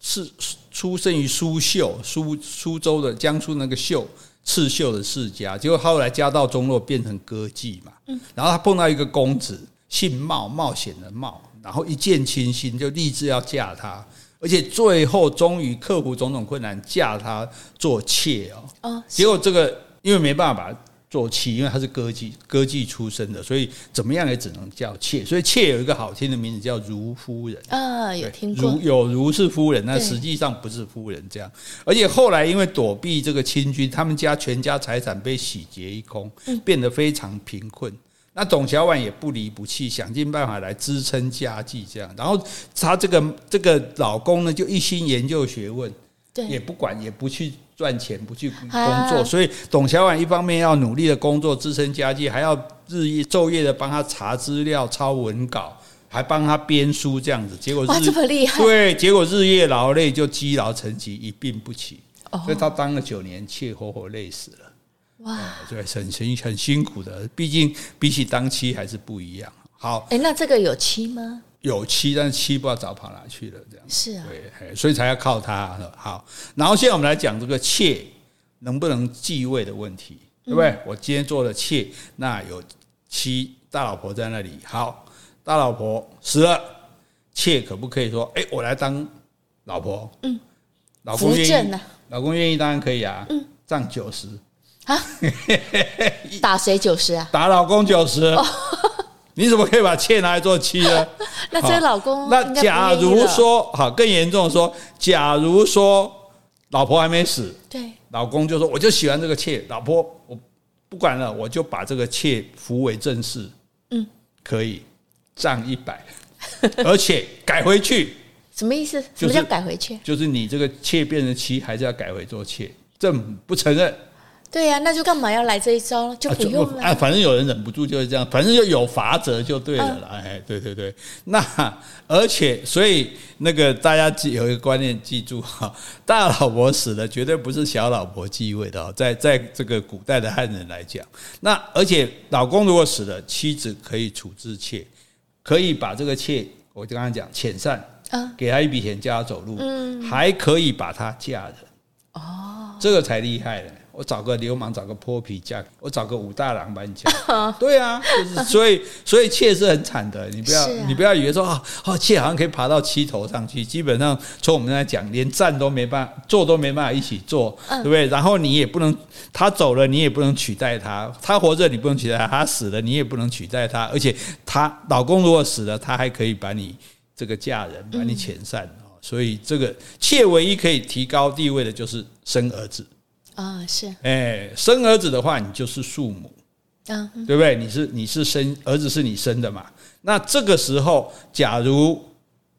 [SPEAKER 1] 是出生于苏绣，苏苏州的江苏那个绣。刺绣的世家，结果后来家道中落，变成歌妓嘛。然后他碰到一个公子，姓冒，冒险的冒，然后一见倾心，就立志要嫁他，而且最后终于克服种种困难，嫁他做妾哦。哦，结果这个因为没办法。做妾，因为他是歌妓，歌妓出身的，所以怎么样也只能叫妾。所以妾有一个好听的名字叫如夫人
[SPEAKER 2] 啊，有听过。
[SPEAKER 1] 如有如是夫人，那实际上不是夫人这样。而且后来因为躲避这个清军，他们家全家财产被洗劫一空，变得非常贫困。那董小宛也不离不弃，想尽办法来支撑家计这样。然后她这个这个老公呢，就一心研究学问，对，也不管也不去。赚钱不去工作，所以董小宛一方面要努力的工作支撑家计，还要日夜昼夜的帮他查资料、抄文稿，还帮他编书这样子。结果
[SPEAKER 2] 哇，这么厉害！
[SPEAKER 1] 对，结果日夜劳累就积劳成疾，一病不起。所以他当了九年妾，活活累死了。哇，对，很辛很辛苦的，毕竟比起当妻还是不一样。好，
[SPEAKER 2] 哎，那这个有妻吗？
[SPEAKER 1] 有妻，但是妻不知道早跑哪去了，这样
[SPEAKER 2] 是啊，
[SPEAKER 1] 对，所以才要靠他。好，然后现在我们来讲这个妾能不能继位的问题，对不对？嗯、我今天做了妾，那有妻大老婆在那里，好，大老婆死了，妾可不可以说，哎，我来当老婆？嗯，老公愿意，啊、老公愿意，当然可以啊。嗯，占九十啊，
[SPEAKER 2] 打谁九十啊？
[SPEAKER 1] 打老公九十。哦你怎么可以把妾拿来做妻呢？
[SPEAKER 2] 那这老公，
[SPEAKER 1] 那假如说，好，更严重的说，假如说老婆还没死，对，老公就说，我就喜欢这个妾，老婆我不管了，我就把这个妾扶为正室，嗯，可以涨一百，而且改回去，
[SPEAKER 2] 什么意思？什么叫改回去？
[SPEAKER 1] 就是你这个妾变成妻，还是要改回做妾，政府不承认。
[SPEAKER 2] 对呀、啊，那就干嘛要来这一招？就不用了。
[SPEAKER 1] 啊，反正有人忍不住就是这样，反正就有法则就对了啦。哎、啊，对对对，那而且所以那个大家记有一个观念，记住哈，大老婆死了绝对不是小老婆继位的，在在这个古代的汉人来讲，那而且老公如果死了，妻子可以处置妾，可以把这个妾，我就刚才讲遣散，啊，给他一笔钱叫他走路，嗯，还可以把他嫁人，哦，这个才厉害了。我找个流氓，找个泼皮嫁，我找个武大郎把你嫁。对啊，就是所以所以妾是很惨的，你不要、啊、你不要以为说啊，啊妾好像可以爬到妻头上去，基本上从我们来讲，连站都没办法，坐都没办法一起坐，对不对？然后你也不能，他走了你也不能取代他，他活着你不能取代他，他死了你也不能取代他，而且他老公如果死了，他还可以把你这个嫁人，把你遣散。嗯、所以这个妾唯一可以提高地位的就是生儿子。
[SPEAKER 2] 啊，是，
[SPEAKER 1] 哎，生儿子的话，你就是庶母，啊，对不对？你是你是生儿子是你生的嘛？那这个时候，假如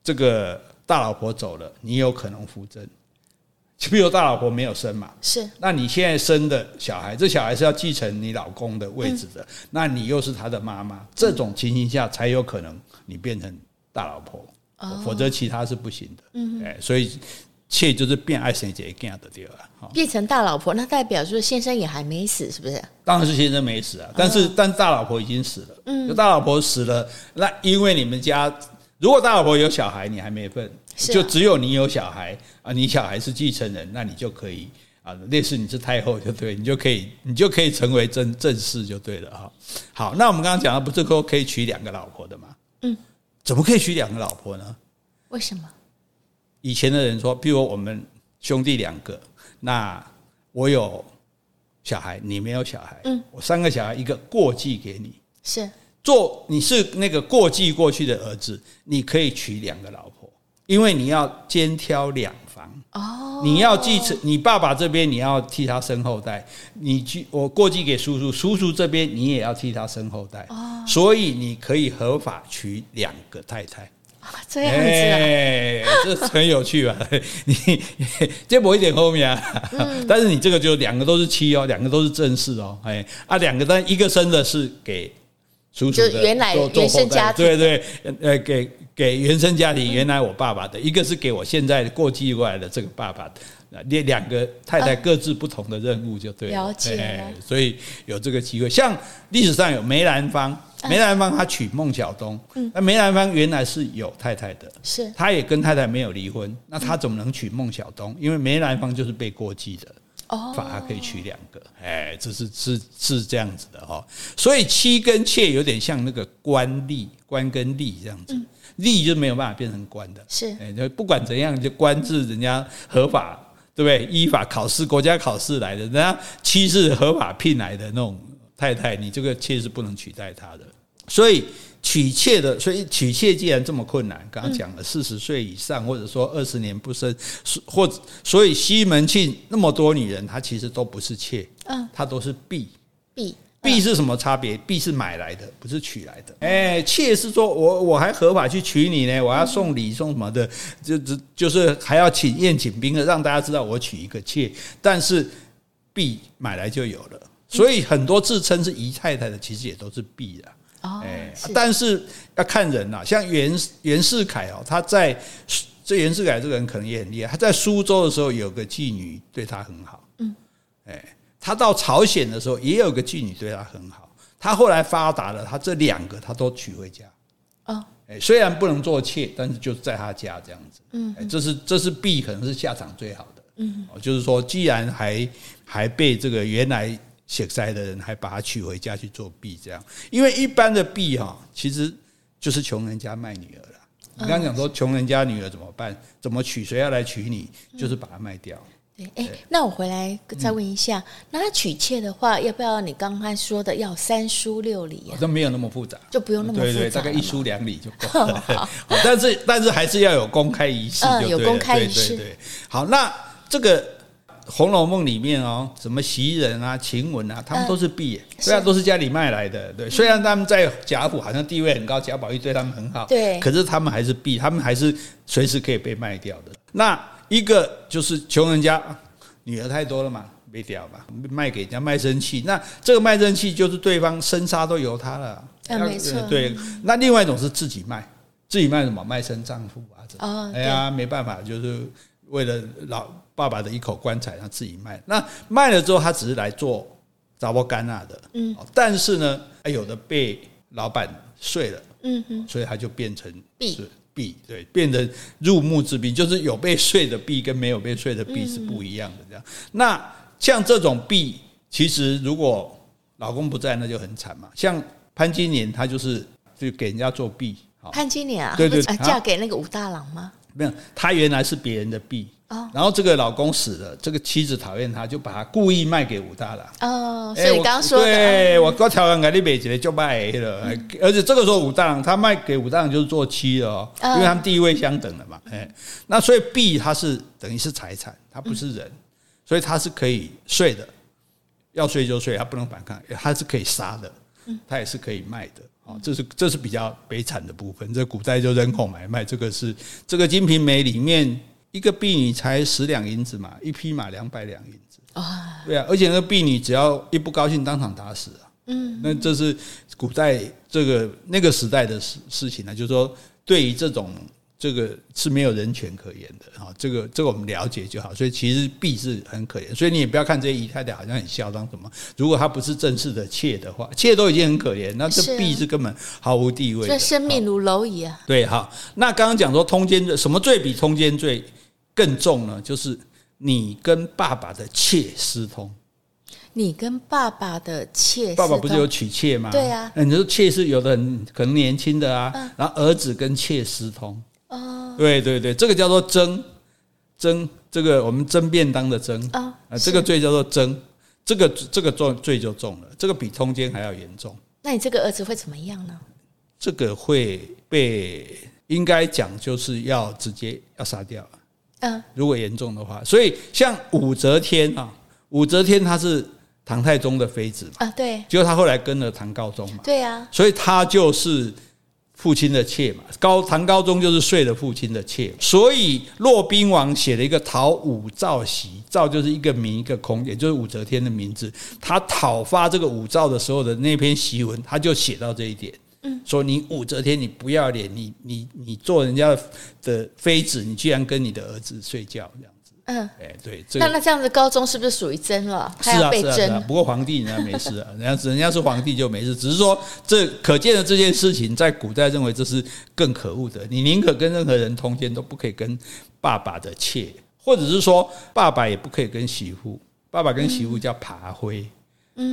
[SPEAKER 1] 这个大老婆走了，你有可能扶正，就比如大老婆没有生嘛，
[SPEAKER 2] 是，
[SPEAKER 1] 那你现在生的小孩，这小孩是要继承你老公的位置的，那你又是他的妈妈，这种情形下才有可能你变成大老婆，否则其他是不行的，嗯，哎，所以。妾就是变爱生姐这样的对吧？
[SPEAKER 2] 变成大老婆，那代表说先生也还没死，是不是？
[SPEAKER 1] 当然是先生没死啊，但是、哦、但大老婆已经死了。嗯，就大老婆死了，那因为你们家如果大老婆有小孩，你还没份，啊、就只有你有小孩啊，你小孩是继承人，那你就可以啊，类似你是太后就对，你就可以你就可以成为正正室就对了哈。好，那我们刚刚讲的不是说可以娶两个老婆的吗？嗯，怎么可以娶两个老婆呢？
[SPEAKER 2] 为什么？
[SPEAKER 1] 以前的人说，比如我们兄弟两个，那我有小孩，你没有小孩，嗯，我三个小孩，一个过继给你，
[SPEAKER 2] 是。
[SPEAKER 1] 做你是那个过继过去的儿子，你可以娶两个老婆，因为你要兼挑两房哦，你要继承你爸爸这边，你要替他生后代，你去我过继给叔叔，叔叔这边你也要替他生后代哦，所以你可以合法娶两个太太。
[SPEAKER 2] 这样子、啊？
[SPEAKER 1] 欸，这很有趣吧？你这不一点后面啊，嗯、但是你这个就两个都是妻哦，两个都是正室哦，哎啊，两个但一个生的是给叔叔的，
[SPEAKER 2] 就原来原生家庭，
[SPEAKER 1] 对对，呃，给给原生家庭，原来我爸爸的，一个是给我现在过继过来的这个爸爸的。那两个太太各自不同的任务就对了，
[SPEAKER 2] 了解了，
[SPEAKER 1] 所以有这个机会。像历史上有梅兰芳，梅兰芳他娶孟小冬，那梅兰芳原来是有太太的，是，他也跟太太没有离婚，那他怎么能娶孟小冬？因为梅兰芳就是被过继的，哦，反而可以娶两个，哎，这是是是这样子的哈。所以妻跟妾有点像那个官吏，官跟吏这样子，吏就没有办法变成官的，是，哎，就不管怎样，就官至人家合法。对不对？依法考试，国家考试来的，人家妻是合法聘来的那种太太，你这个妾是不能取代他的。所以娶妾的，所以娶妾既然这么困难，刚刚讲了四十岁以上，或者说二十年不生，或者所以西门庆那么多女人，她其实都不是妾，嗯，她都是婢，婢。婢是什么差别？婢是买来的，不是娶来的。哎，妾是说我我还合法去娶你呢，我要送礼送什么的，就就就是还要请宴请宾的，让大家知道我娶一个妾。但是婢买来就有了，所以很多自称是姨太太的，其实也都是婢的。哦，哎，但是要看人呐，像袁袁世凯哦，他在这袁世凯这个人可能也很厉害，他在苏州的时候有个妓女对他很好。嗯，哎。他到朝鲜的时候，也有个妓女对他很好。他后来发达了，他这两个他都娶回家。哦，哎，虽然不能做妾，但是就在他家这样子。嗯，这是这是婢，可能是下场最好的。嗯，就是说，既然还还被这个原来写塞的人还把他娶回家去做婢，这样，因为一般的婢哈，其实就是穷人家卖女儿了。你刚刚讲说穷人家女儿怎么办？怎么娶？谁要来娶你？就是把她卖掉。
[SPEAKER 2] 对哎，那我回来再问一下，嗯、那他娶妾的话，要不要你刚才说的要三书六礼啊？
[SPEAKER 1] 都没有那么复杂，
[SPEAKER 2] 就不用那么复杂，对对，
[SPEAKER 1] 大概一书两礼就够了。好，但是但是还是要有公开仪式，嗯，有公开仪式。对，好，那这个《红楼梦》里面哦，什么袭人啊、晴雯啊，他们都是婢，虽然都是家里卖来的。对，虽然他们在贾府好像地位很高，贾宝玉对他们很好，对，可是他们还是婢，他们还是随时可以被卖掉的。那一个就是穷人家女儿太多了嘛，没掉嘛，卖给人家卖身契。那这个卖身契就是对方生杀都由他了。啊，没错。对，那另外一种是自己卖，自己卖什么？卖身葬父啊？哦，哎呀，没办法，就是为了老爸爸的一口棺材，他自己卖。那卖了之后，他只是来做杂波干纳的。嗯。但是呢，有的被老板睡了。嗯哼。所以他就变成是。币对，变成入墓之币，就是有被睡的币跟没有被睡的币是不一样的。这样，那像这种币，其实如果老公不在，那就很惨嘛。像潘金莲，她就是就给人家做币。
[SPEAKER 2] 潘金莲啊，对对，嫁给那个武大郎吗？
[SPEAKER 1] 没有，他原来是别人的婢。然后这个老公死了，这个妻子讨厌他，就把他故意卖给武大郎。哦，所以你刚刚说的，对我刚挑人给你买几个就卖了，而且这个时候武大郎他卖给武大郎就是做妻了哦，因为他们地位相等的嘛。哎，那所以婢他是等于是财产，他不是人，所以他是可以睡的，要睡就睡，他不能反抗，他是可以杀的，他也是可以卖的。哦，这是这是比较悲惨的部分。这古代就人口买卖，这个是这个《金瓶梅》里面。一个婢女才十两银子嘛，一匹马两百两银子。啊，对啊，而且那个婢女只要一不高兴，当场打死啊。嗯，那这是古代这个那个时代的事事情呢，就是说，对于这种这个是没有人权可言的哈，这个这个我们了解就好。所以其实婢是很可怜，所以你也不要看这些姨太太好像很嚣张什么。如果她不是正式的妾的话，妾都已经很可怜，那这婢是根本毫无地位的。
[SPEAKER 2] 这生命如蝼蚁啊！
[SPEAKER 1] 对，哈，那刚刚讲说通奸罪，什么罪比通奸罪更重呢？就是你跟爸爸的妾私通。
[SPEAKER 2] 你跟爸爸的妾，
[SPEAKER 1] 爸爸不是有娶妾吗？
[SPEAKER 2] 对啊，
[SPEAKER 1] 你说妾是有的很可能年轻的啊，然后儿子跟妾私通，哦，对对对，这个叫做争争，这个我们争便当的争啊，这个罪叫做争，这个这个罪罪就重了，这个比通奸还要严重。
[SPEAKER 2] 那你这个儿子会怎么样呢？
[SPEAKER 1] 这个会被应该讲就是要直接要杀掉，嗯，如果严重的话，所以像武则天啊，武则天她是。唐太宗的妃子嘛，啊对，结果他后来跟了唐高宗嘛，
[SPEAKER 2] 对啊，
[SPEAKER 1] 所以他就是父亲的妾嘛。高唐高宗就是睡了父亲的妾，所以骆宾王写了一个讨武曌檄，曌就是一个名一个空，也就是武则天的名字。他讨伐这个武曌的时候的那篇檄文，他就写到这一点，嗯，说你武则天你不要脸，你你你做人家的妃子，你居然跟你的儿子睡觉这样。嗯，哎，对，
[SPEAKER 2] 那那这样子，高中是不是属于争了？
[SPEAKER 1] 是啊，是啊。不过皇帝人家没事啊，人家人家是皇帝就没事，只是说这可见的这件事情，在古代认为这是更可恶的。你宁可跟任何人通奸，都不可以跟爸爸的妾，或者是说爸爸也不可以跟媳妇，爸爸跟媳妇叫爬灰。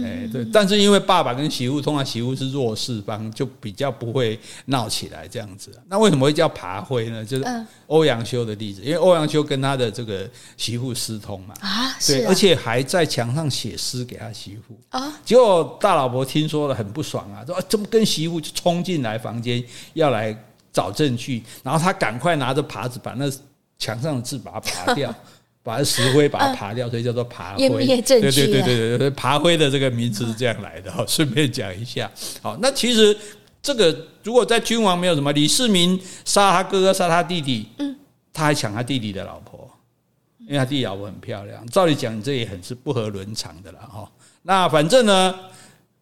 [SPEAKER 1] 哎，对，但是因为爸爸跟媳妇通常媳妇是弱势方，就比较不会闹起来这样子。那为什么会叫爬灰呢？就是欧阳修的例子，因为欧阳修跟他的这个媳妇私通嘛，啊，对，而且还在墙上写诗给他媳妇啊。结果大老婆听说了很不爽啊，说怎么跟媳妇就冲进来房间要来找证据，然后他赶快拿着耙子把那墙上的字把它耙掉。把石灰把它爬掉，所以叫做爬灰。对对对对对对，爬灰的这个名字是这样来的。顺便讲一下，好，那其实这个如果在君王没有什么，李世民杀他哥哥杀他弟弟，嗯，他还抢他弟弟的老婆，因为他弟弟老婆很漂亮。照理讲，你这也很是不合伦常的了哈。那反正呢，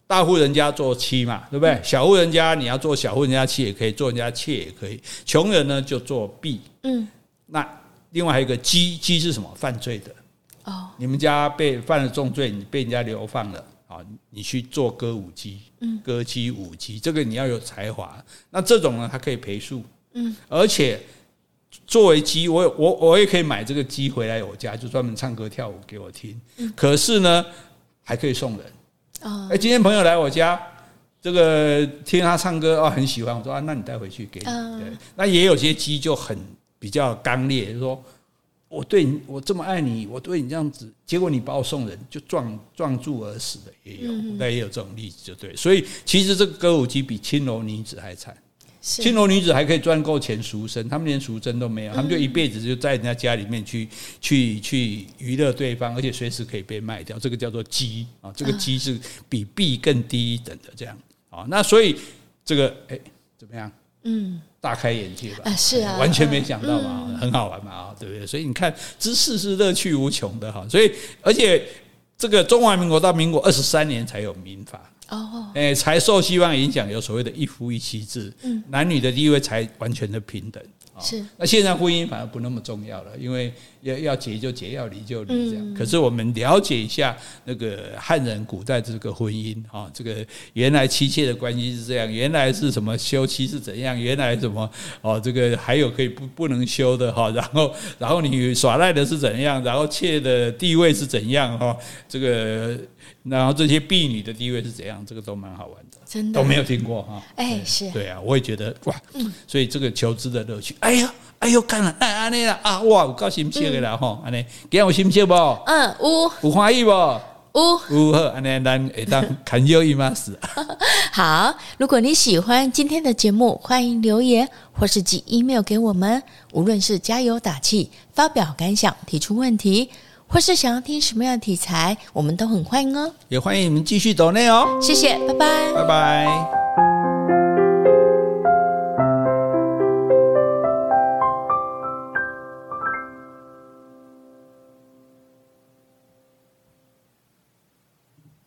[SPEAKER 1] 大户人家做妻嘛，对不对？小户人家你要做小户人家妻也可以，做人家妾也可以。穷人呢就做婢，嗯，那。另外还有一个鸡，鸡是什么？犯罪的哦。你们家被犯了重罪，你被人家流放了啊，你去做歌舞鸡，嗯，歌姬舞姬，这个你要有才华。那这种呢，它可以赔数，嗯，而且作为鸡，我我我也可以买这个鸡回来我家，就专门唱歌跳舞给我听。嗯，可是呢，还可以送人啊。哎，今天朋友来我家，这个听他唱歌啊，很喜欢。我说啊，那你带回去给你。对，那也有些鸡就很。比较刚烈，就是说我对你，我这么爱你，我对你这样子，结果你把我送人，就撞撞柱而死的也有，那也有这种例子，就对。所以其实这个歌舞伎比青楼女子还惨，青楼女子还可以赚够钱赎身，他们连赎身都没有，他们就一辈子就在人家家里面去去去娱乐对方，而且随时可以被卖掉，这个叫做鸡啊，这个鸡是比婢更低一等的这样啊。那所以这个哎怎么样？嗯。大开眼界吧，啊是啊，完全没想到嘛，嗯、很好玩嘛，啊，对不对？所以你看，知识是乐趣无穷的哈。所以，而且这个中华民国到民国二十三年才有民法哦，哎，才受西方影响，有所谓的一夫一妻制，嗯，男女的地位才完全的平等。是，那现在婚姻反而不那么重要了，因为要要结就结，要离就离这样。嗯、可是我们了解一下那个汉人古代这个婚姻啊，这个原来妻妾的关系是这样，原来是什么休妻是怎样，原来什么哦，这个还有可以不不能休的哈，然后然后你耍赖的是怎样，然后妾的地位是怎样哈，这个。然后这些婢女的地位是怎样？这个都蛮好玩的，真的都没有听过哈。哎，是对啊，我也觉得哇，所以这个求知的乐趣。哎呀，哎呦，看了，哎，安尼啦啊，哇，有够新鲜的啦哈，安尼，今天有新鲜不？嗯，有，有欢喜不？有，有好，安尼咱会当看有意吗？是。
[SPEAKER 2] 好，如果你喜欢今天的节目，欢迎留言或是寄 email 给我们，无论是加油打气、发表感想、提出问题。或是想要听什么样的题材，我们都很欢迎哦。
[SPEAKER 1] 也欢迎你们继续走内哦。
[SPEAKER 2] 谢谢，拜拜，
[SPEAKER 1] 拜拜。